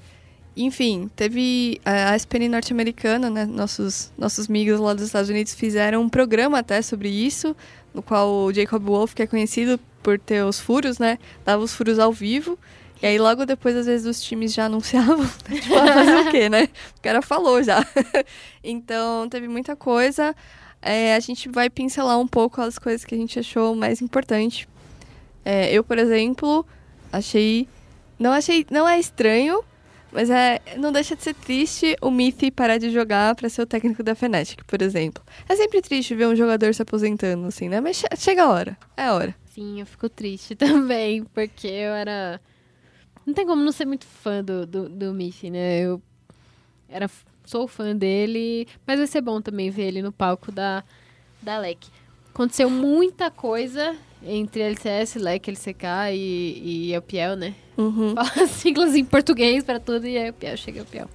[SPEAKER 2] enfim, teve é, a SPN norte-americana, né? Nossos, nossos amigos lá dos Estados Unidos fizeram um programa até sobre isso, no qual o Jacob Wolf, que é conhecido por ter os furos, né? Dava os furos ao vivo. E aí, logo depois, às vezes, os times já anunciavam. né, [laughs] tipo, ah, fazer o quê, né? O cara falou já. [laughs] então, teve muita coisa. É, a gente vai pincelar um pouco as coisas que a gente achou mais importante. É, eu, por exemplo, achei. Não achei. Não é estranho, mas é, não deixa de ser triste o Mithi parar de jogar pra ser o técnico da Fnatic, por exemplo. É sempre triste ver um jogador se aposentando, assim, né? Mas che- chega a hora. É a hora.
[SPEAKER 1] Sim, eu fico triste [laughs] também, porque eu era. Não tem como não ser muito fã do, do, do Miffy, né? Eu era, sou fã dele, mas vai ser bom também ver ele no palco da, da LEC. Aconteceu muita coisa entre LCS, LEC, LCK e, e EUPL, né?
[SPEAKER 2] Uhum. [laughs]
[SPEAKER 1] Fala siglas em português pra tudo e EUPL, chega EUPL.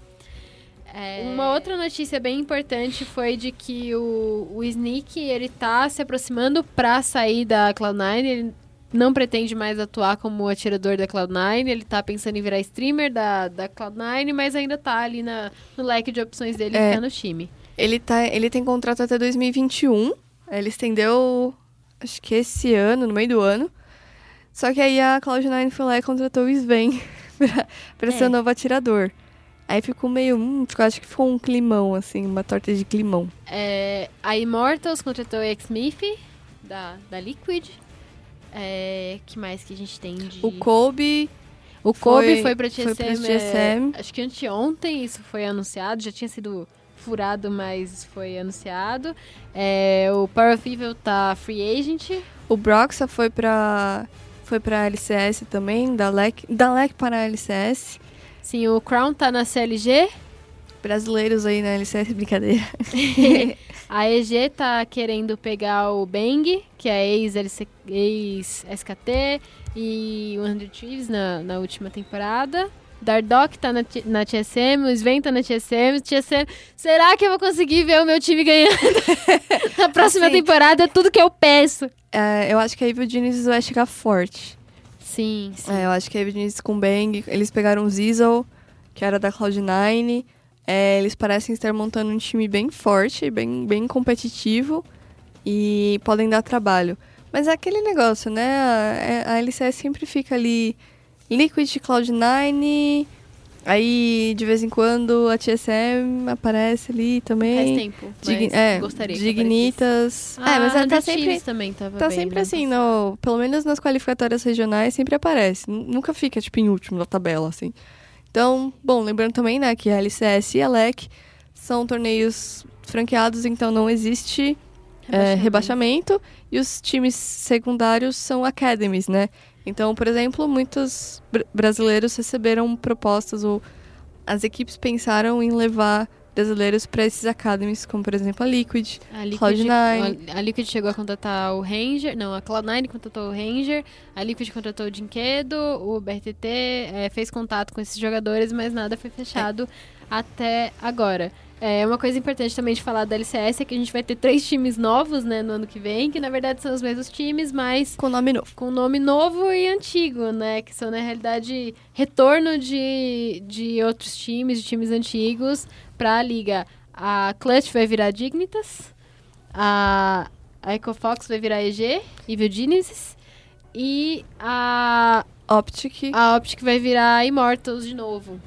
[SPEAKER 1] É, Uma outra notícia bem importante foi de que o, o Sneak, ele tá se aproximando pra sair da Cloud9, ele não pretende mais atuar como atirador da Cloud9, ele tá pensando em virar streamer da, da Cloud9, mas ainda tá ali na, no leque de opções dele
[SPEAKER 2] É.
[SPEAKER 1] ficar no time.
[SPEAKER 2] Ele, tá, ele tem contrato até 2021. Ele estendeu, acho que esse ano, no meio do ano. Só que aí a Cloud9 foi lá e contratou o Sven [laughs] pra, pra ser
[SPEAKER 1] É.
[SPEAKER 2] o novo atirador. Aí ficou meio. Hum, ficou, acho que ficou um climão, assim, uma torta de climão.
[SPEAKER 1] É, a Immortals contratou o X-Smith, da, da Liquid. É, que mais que a gente tem de...
[SPEAKER 2] O Kobe.
[SPEAKER 1] O Kobe
[SPEAKER 2] foi-
[SPEAKER 1] foi pra
[SPEAKER 2] foi
[SPEAKER 1] TSM,
[SPEAKER 2] pra
[SPEAKER 1] é,
[SPEAKER 2] TSM.
[SPEAKER 1] acho que anteontem isso foi anunciado, já tinha sido furado, mas foi anunciado. É, o Power of Evil tá free agent.
[SPEAKER 2] O Broxa foi pra. Foi pra LCS também, da LEC, da LEC para a LCS.
[SPEAKER 1] Sim, o Crown tá na CLG.
[SPEAKER 2] Brasileiros aí na LCS, brincadeira. [laughs]
[SPEAKER 1] A EG tá querendo pegar o Bang, que é ex-SKT e o 100 Thieves na, na última temporada. Dardock tá na, na TSM, o Sven tá na TSM, TSM. Será que eu vou conseguir ver o meu time ganhando? [laughs] na próxima
[SPEAKER 2] Assim,
[SPEAKER 1] temporada é tudo que eu peço.
[SPEAKER 2] É, eu acho que a Evil Genius vai chegar forte.
[SPEAKER 1] Sim, sim.
[SPEAKER 2] É, eu acho que a Evil Genius com Bang, eles pegaram o Zizzle, que era da Cloud9. É, eles parecem estar montando um time bem forte, bem, bem competitivo e podem dar trabalho. Mas é aquele negócio, né? A, a LCS sempre fica ali Liquid Cloud9, aí de vez em quando a TSM aparece ali também.
[SPEAKER 1] Faz tempo,
[SPEAKER 2] Dig- é,
[SPEAKER 1] gostaria
[SPEAKER 2] Dignitas.
[SPEAKER 1] aparecesse.
[SPEAKER 2] é, mas
[SPEAKER 1] Ah,
[SPEAKER 2] ela tá sempre,
[SPEAKER 1] também tava
[SPEAKER 2] tá
[SPEAKER 1] bem,
[SPEAKER 2] sempre assim, no, pelo menos nas qualificatórias regionais sempre aparece. Nunca fica, tipo, em último da tabela, assim. Então, bom, lembrando também, né, que a LCS e a LEC são torneios franqueados, então não existe é, rebaixamento. E os times secundários são academies, né? Então, por exemplo, muitos br- brasileiros receberam propostas ou as equipes pensaram em levar brasileiros para esses academies, como por exemplo a Liquid.
[SPEAKER 1] A Liquid,
[SPEAKER 2] Cloud9.
[SPEAKER 1] a, a Liquid chegou a contratar o Ranger, não, a Cloud9 contratou o Ranger, a Liquid contratou o Dinquedo, o BRTT é, fez contato com esses jogadores, mas nada foi fechado até agora. É, uma coisa importante também de falar da LCS é que a gente vai ter três times novos, né, no ano que vem, que na verdade são os mesmos times, mas
[SPEAKER 2] Com nome novo.
[SPEAKER 1] com nome novo e antigo, né? Que são, na realidade, retorno de, de outros times, de times antigos, pra liga. A Clutch vai virar Dignitas, a, a EcoFox vai virar EG, Evil Genesis, e a,
[SPEAKER 2] Optic.
[SPEAKER 1] a Optic vai virar Immortals de novo.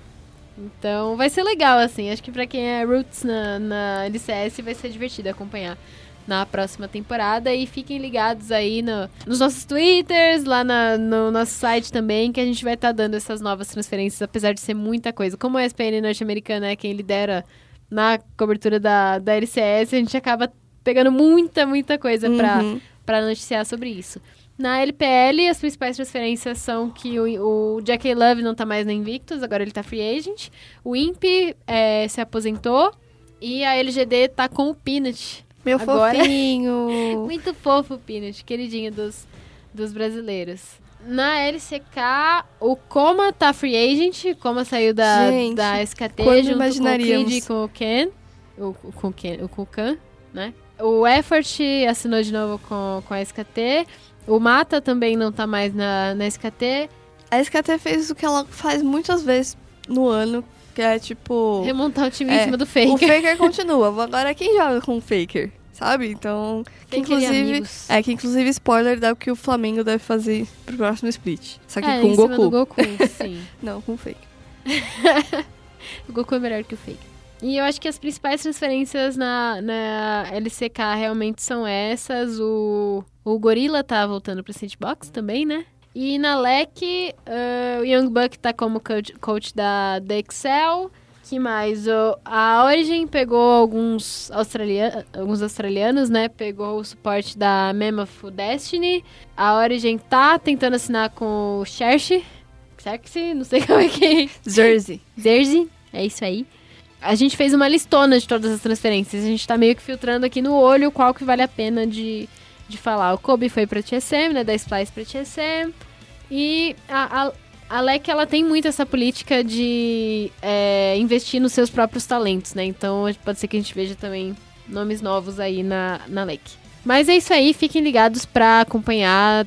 [SPEAKER 1] Então vai ser legal, assim. Acho que pra quem é Roots na, na LCS vai ser divertido acompanhar na próxima temporada. E fiquem ligados aí no- nos nossos Twitters, lá na- no nosso site também, que a gente vai estar dando essas novas transferências, apesar de ser muita coisa. Como a SPN norte-americana é quem lidera na cobertura da, da LCS, a gente acaba pegando muita, muita coisa pra,
[SPEAKER 2] Uhum.
[SPEAKER 1] para noticiar sobre isso. Na LPL, as principais transferências são que o, o Jack Love não tá mais na Invictus, agora ele tá free agent. O Imp é, se aposentou. E a LGD tá com o Peanut.
[SPEAKER 2] Meu
[SPEAKER 1] Agora-
[SPEAKER 2] fofinho. [laughs]
[SPEAKER 1] Muito fofo o Peanut, queridinho dos, dos brasileiros. Na LCK, o Coma tá free agent. Coma saiu da,
[SPEAKER 2] Gente,
[SPEAKER 1] da SKT junto com o e com o Ken. O, o, com o Ken, o Kukan, né? O Effort assinou de novo com, com a SKT. O Mata também não tá mais na, na SKT.
[SPEAKER 2] A SKT fez o que ela faz muitas vezes no ano, que é tipo.
[SPEAKER 1] Remontar o time em
[SPEAKER 2] É,
[SPEAKER 1] cima do
[SPEAKER 2] O
[SPEAKER 1] Faker.
[SPEAKER 2] Faker [laughs] continua. Agora quem joga com o Faker? Sabe? Então. Que
[SPEAKER 1] Faker
[SPEAKER 2] inclusive. É que inclusive spoiler dá o que o Flamengo deve fazer pro próximo split. Só que
[SPEAKER 1] É,
[SPEAKER 2] com
[SPEAKER 1] em
[SPEAKER 2] o Goku.
[SPEAKER 1] Goku, sim. [laughs]
[SPEAKER 2] Não, com o Faker. [laughs]
[SPEAKER 1] O Goku é melhor que o Faker. E eu acho que as principais transferências na, na LCK realmente são essas. O, o Gorilla tá voltando pro Sandbox também, né? E na LEC, ah, o Young Buck tá como coach, coach da, da Excel. Que mais? O, a Origin pegou alguns, australia, alguns australianos, né? Pegou o suporte da Mammoth Destiny. A Origin tá tentando assinar com o Xerxes. Xerxes, não sei [laughs] como é que
[SPEAKER 2] Jersey.
[SPEAKER 1] Zersey, é isso aí. A gente fez uma listona de todas as transferências. A gente tá meio que filtrando aqui no olho qual que vale a pena de, de falar. O Kobe foi pra TSM, né? Da Splice pra TSM. E a, a, a LEC, ela tem muito essa política de é, investir nos seus próprios talentos, né? Então pode ser que a gente veja também nomes novos aí na, na LEC. Mas é isso aí, fiquem ligados para acompanhar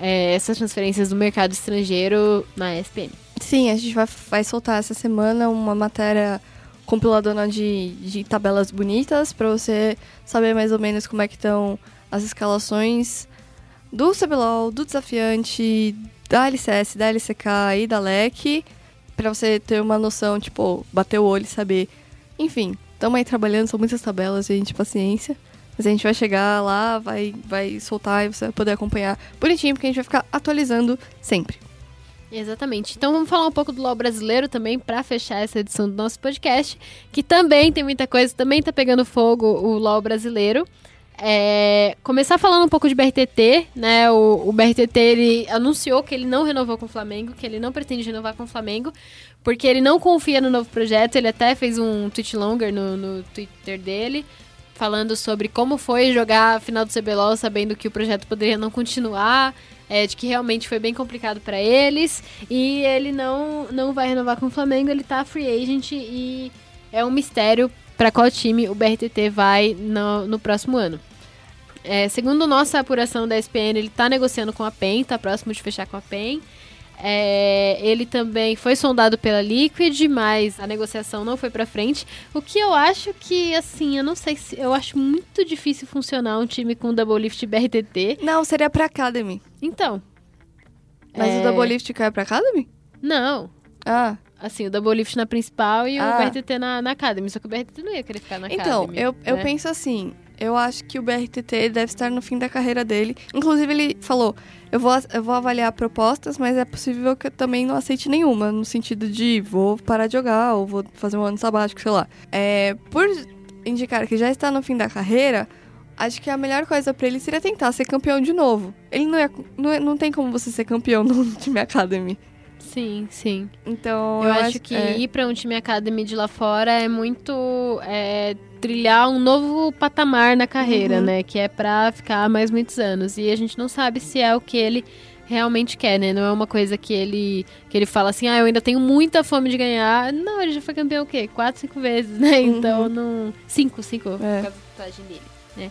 [SPEAKER 1] é, essas transferências do mercado estrangeiro na ESPN.
[SPEAKER 2] Sim, a gente vai, vai soltar essa semana uma matéria compiladona de, de tabelas bonitas para você saber mais ou menos como é que estão as escalações do CBLOL, do desafiante, da LCS, da LCK e da LEC, para você ter uma noção, tipo, bater o olho e saber. Enfim, estamos aí trabalhando, são muitas tabelas, gente, paciência. Mas a gente vai chegar lá, vai, vai soltar e você vai poder acompanhar bonitinho, porque a gente vai ficar atualizando sempre.
[SPEAKER 1] Exatamente. Então vamos falar um pouco do LoL brasileiro também para fechar essa edição do nosso podcast, que também tem muita coisa, também tá pegando fogo o LoL brasileiro. É, começar falando um pouco de BRTT, né? O, o, BRTT ele anunciou que ele não renovou com o Flamengo, que ele não pretende renovar com o Flamengo, porque ele não confia no novo projeto. Ele até fez um tweet longer no, no Twitter dele, falando sobre como foi jogar a final do CBLOL, sabendo que o projeto poderia não continuar, é, de que realmente foi bem complicado para eles. E ele não, não vai renovar com o Flamengo, ele tá free agent e é um mistério para qual time o BRTT vai no, no próximo ano. É, segundo nossa apuração da SPN, ele está negociando com a PEN, está próximo de fechar com a PEN. É, ele também foi sondado pela Liquid, mas a negociação não foi para frente. O que eu acho que, assim, eu não sei se. Eu acho muito difícil funcionar um time com Double Lift BRTT.
[SPEAKER 2] Não, seria pra Academy.
[SPEAKER 1] Então.
[SPEAKER 2] Mas
[SPEAKER 1] é...
[SPEAKER 2] o Double Lift cai pra Academy?
[SPEAKER 1] Não.
[SPEAKER 2] Ah.
[SPEAKER 1] Assim, o Double Lift na principal e
[SPEAKER 2] Ah.
[SPEAKER 1] o BRTT na, na Academy. Só que o BRTT não ia querer ficar na
[SPEAKER 2] Então,
[SPEAKER 1] Academy.
[SPEAKER 2] eu, eu
[SPEAKER 1] né?
[SPEAKER 2] penso assim, eu acho que o BRTT deve estar no fim da carreira dele. Inclusive, ele falou, eu vou, eu vou avaliar propostas, mas é possível que eu também não aceite nenhuma, no sentido de vou parar de jogar ou vou fazer um ano sabático, sei lá. É, por indicar que já está no fim da carreira, acho que a melhor coisa pra ele seria tentar ser campeão de novo. Ele não, é, não, não tem como você ser campeão [laughs] no time Academy.
[SPEAKER 1] Sim, sim.
[SPEAKER 2] Então,
[SPEAKER 1] Eu, acho que
[SPEAKER 2] é,
[SPEAKER 1] ir pra um time Academy de lá fora é muito é, trilhar um novo patamar na carreira,
[SPEAKER 2] Uhum.
[SPEAKER 1] né? Que é pra ficar mais muitos anos. E a gente não sabe se é o que ele realmente quer, né? Não é uma coisa que ele que ele fala assim, ah, eu ainda tenho muita fome de ganhar. Não, ele já foi campeão o quê? Quatro, cinco vezes, né?
[SPEAKER 2] Uhum.
[SPEAKER 1] Então não. Cinco, cinco, por
[SPEAKER 2] É.
[SPEAKER 1] causa da tatuagem dele, né?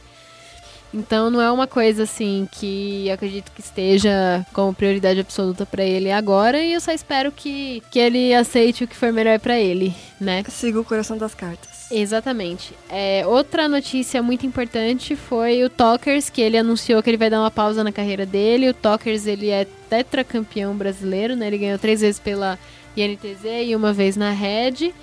[SPEAKER 1] Então não é uma coisa assim que eu acredito que esteja como prioridade absoluta pra ele agora e eu só espero que, que ele aceite o que for melhor pra ele, né?
[SPEAKER 2] siga o coração das cartas.
[SPEAKER 1] Exatamente. É, outra notícia muito importante foi o Talkers, que ele anunciou que ele vai dar uma pausa na carreira dele. O Talkers ele é tetracampeão brasileiro, né? Ele ganhou três vezes pela INTZ e uma vez na Red.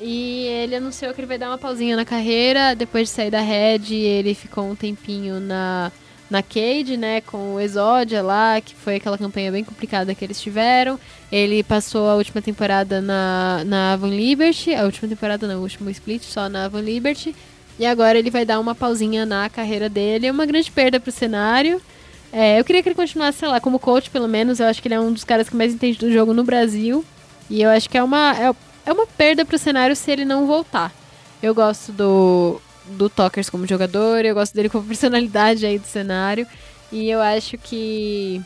[SPEAKER 1] E ele anunciou que ele vai dar uma pausinha na carreira. Depois de sair da Red, ele ficou um tempinho na, na Cade, né? Com o Exodia lá, que foi aquela campanha bem complicada que eles tiveram. Ele passou a última temporada na, na Avon Liberty. A última temporada não, o último split só na Avon Liberty. E agora ele vai dar uma pausinha na carreira dele. É uma grande perda pro cenário. É, eu queria que ele continuasse, sei lá, como coach, pelo menos. Eu acho que ele é um dos caras que mais entende do jogo no Brasil. E eu acho que é uma, é, é uma perda pro cenário se ele não voltar. Eu gosto do, do Tokers como jogador, eu gosto dele como [laughs] personalidade aí do cenário. E eu acho que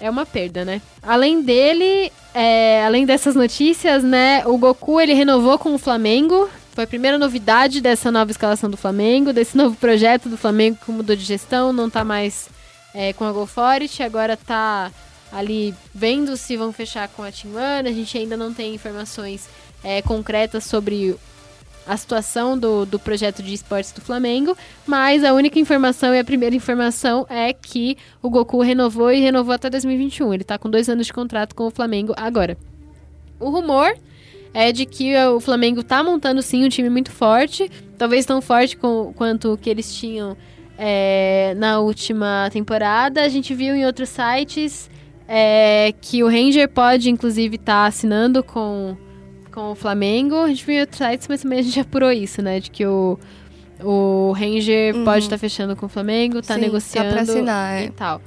[SPEAKER 1] é uma perda, né? Além dele, é, além dessas notícias, né? O Goku ele renovou com o Flamengo. Foi a primeira novidade dessa nova escalação do Flamengo, desse novo [laughs] projeto do Flamengo que mudou de gestão, não tá mais é, com a GoForest, agora tá ali vendo se vão fechar com a Team One. A gente ainda não tem informações é, concretas sobre a situação do, do projeto de esportes do Flamengo, mas a única informação e a primeira informação é que o Goku renovou e renovou até 2021. Ele tá com dois anos de contrato com o Flamengo agora. O rumor é de que o Flamengo tá montando sim um time muito forte, talvez tão forte com- quanto o que eles tinham é, na última temporada. A gente viu em outros sites é, que o Ranger pode, inclusive, estar assinando com, com o Flamengo. A gente viu sites, mas também a gente apurou isso, né? De que o, o Ranger
[SPEAKER 2] Uhum.
[SPEAKER 1] pode estar fechando com o Flamengo, tá
[SPEAKER 2] Sim,
[SPEAKER 1] negociando
[SPEAKER 2] Tá pra assinar,
[SPEAKER 1] e
[SPEAKER 2] é.
[SPEAKER 1] tal.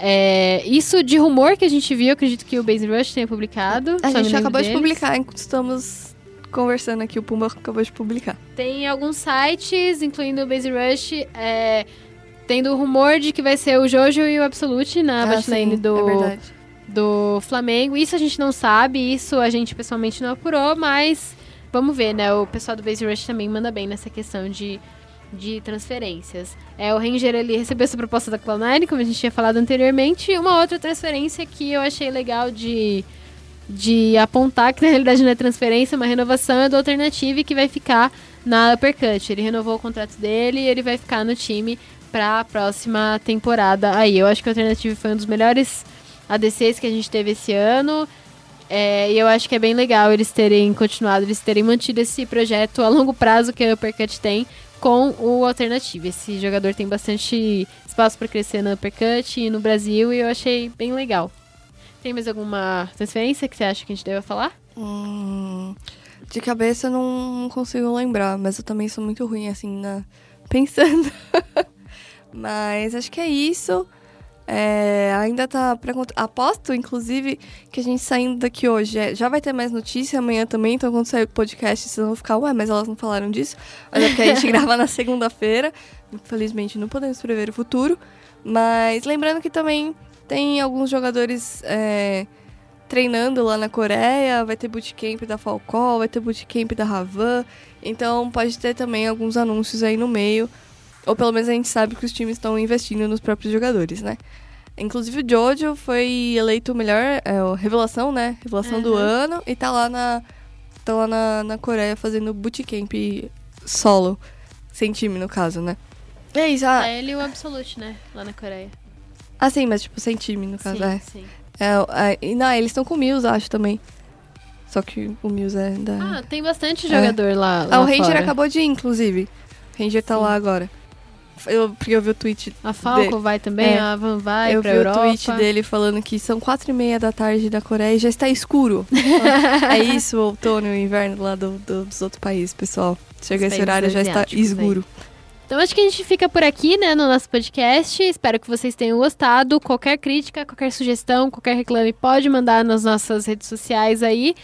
[SPEAKER 1] É, isso de rumor que a gente viu, acredito que o Base Rush tenha publicado.
[SPEAKER 2] A gente acabou de
[SPEAKER 1] deles.
[SPEAKER 2] publicar, enquanto estamos conversando aqui, o Pumba acabou de publicar.
[SPEAKER 1] Tem alguns sites, incluindo o Base Rush, é, tendo o rumor de que vai ser o Jojo e o Absolute na
[SPEAKER 2] Ah,
[SPEAKER 1] botlane
[SPEAKER 2] sim,
[SPEAKER 1] do,
[SPEAKER 2] É verdade.
[SPEAKER 1] Do Flamengo. Isso a gente não sabe, isso a gente pessoalmente não apurou, mas vamos ver, né? O pessoal do Base Rush também manda bem nessa questão de, de transferências. É, o Ranger ele recebeu essa proposta da Cloud9, como a gente tinha falado anteriormente. Uma outra transferência que eu achei legal de, de apontar, que na realidade não é transferência, é uma renovação, é do Alternative que vai ficar na Uppercut. Ele renovou o contrato dele e ele vai ficar no time para a próxima temporada. Aí, eu acho que o Alternative foi um dos melhores ADCs que a gente teve esse ano. É, e eu acho que é bem legal eles terem continuado, eles terem mantido esse projeto a longo prazo que a Uppercut tem com o Alternative. Esse jogador tem bastante espaço para crescer na Uppercut e no Brasil e eu achei bem legal. Tem mais alguma transferência que você acha que a gente deve falar?
[SPEAKER 2] Hum, de cabeça eu não consigo lembrar, mas eu também sou muito ruim assim na [laughs] pensando. mas acho que é isso. É, ainda tá pra Aposto, inclusive, que a gente saindo daqui hoje é- já vai ter mais notícia amanhã também. Então, quando sair o podcast, vocês vão ficar, ué, mas elas não falaram disso. Mas é porque a gente [laughs] grava na segunda-feira. Infelizmente, não podemos prever o futuro. Mas lembrando que também tem alguns jogadores é, treinando lá na Coreia. Vai ter bootcamp da Falcão, vai ter bootcamp da Ravan. Então, pode ter também alguns anúncios aí no meio. Ou pelo menos a gente sabe que os times estão investindo nos próprios jogadores, né? Inclusive o Jojo foi eleito o melhor, é, revelação, né? Revelação do
[SPEAKER 1] Uhum.
[SPEAKER 2] ano e tá lá na tá lá na, na Coreia fazendo bootcamp solo, sem time no caso, né? É isso, ah,
[SPEAKER 1] É ele e o Absolute, né? Lá na Coreia.
[SPEAKER 2] ah, sim, mas tipo sem time no caso,
[SPEAKER 1] sim,
[SPEAKER 2] é.
[SPEAKER 1] sim.
[SPEAKER 2] é, é e, não, eles estão com o Mills, acho também. Só que o Mills é da
[SPEAKER 1] Ah, tem bastante jogador lá,
[SPEAKER 2] Ah,
[SPEAKER 1] lá
[SPEAKER 2] o Ranger
[SPEAKER 1] fora.
[SPEAKER 2] acabou de ir, inclusive. O Ranger tá
[SPEAKER 1] Sim.
[SPEAKER 2] lá agora. Eu, porque eu vi o tweet
[SPEAKER 1] A Falco vai também,
[SPEAKER 2] É.
[SPEAKER 1] a Van vai
[SPEAKER 2] eu
[SPEAKER 1] pra
[SPEAKER 2] vi
[SPEAKER 1] Europa.
[SPEAKER 2] o tweet dele falando que são quatro e meia da tarde da Coreia e já está escuro. [laughs] é isso, o outono e o inverno lá do- do- dos outros países, pessoal. Chega
[SPEAKER 1] Os
[SPEAKER 2] esse horário já está
[SPEAKER 1] asiáticos
[SPEAKER 2] escuro.
[SPEAKER 1] Então acho que a gente fica por aqui, né, no nosso podcast. Espero que vocês tenham gostado. Qualquer crítica, qualquer sugestão, qualquer reclame, pode mandar nas nossas redes sociais aí.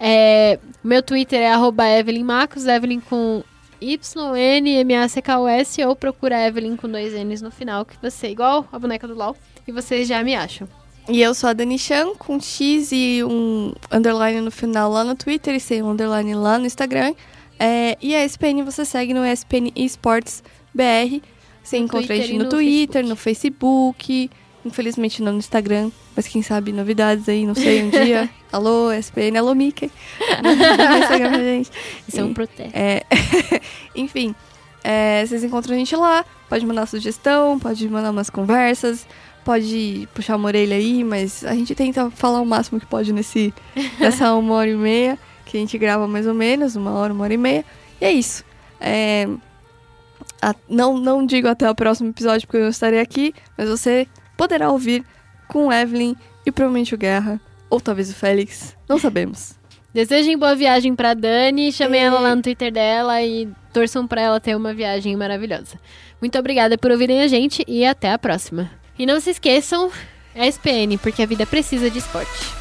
[SPEAKER 1] É, meu Twitter é arroba Evelyn Marcos, Evelyn com Y-N-M-A-C-K-O-S, ou procura Evelyn com dois N's no final, que você, igual a boneca do LOL, e vocês já me acham.
[SPEAKER 2] E eu sou a Dani Chan, com X e um underline no final lá no Twitter e sem um underline lá no Instagram. É, e a SPN você segue no SPN Esports BR. Você
[SPEAKER 1] No
[SPEAKER 2] encontra a
[SPEAKER 1] Twitter
[SPEAKER 2] gente
[SPEAKER 1] e
[SPEAKER 2] no,
[SPEAKER 1] no
[SPEAKER 2] Twitter, no Facebook. Infelizmente não no Instagram, mas quem sabe novidades aí, não sei, um dia. [laughs] alô, SPN, alô, Mickey. [laughs] Instagram pra gente.
[SPEAKER 1] Isso é um
[SPEAKER 2] E-
[SPEAKER 1] protesto.
[SPEAKER 2] é, [laughs] enfim, é, vocês encontram a gente lá. Pode mandar sugestão, pode mandar umas conversas, pode puxar uma orelha aí, mas a gente tenta falar o máximo que pode nesse, nessa uma hora e meia, que a gente grava mais ou menos, uma hora, uma hora e meia. E é isso. É, a- não, não digo até o próximo episódio porque eu não estarei aqui, mas você poderá ouvir com o Evelyn e provavelmente o Guerra, ou talvez o Félix, não sabemos.
[SPEAKER 1] Desejem boa viagem pra Dani, chamem
[SPEAKER 2] E-
[SPEAKER 1] ela lá no Twitter dela e torçam pra ela ter uma viagem maravilhosa. Muito obrigada por ouvirem a gente e até a próxima. E não se esqueçam, é SPN, porque a vida precisa de esporte.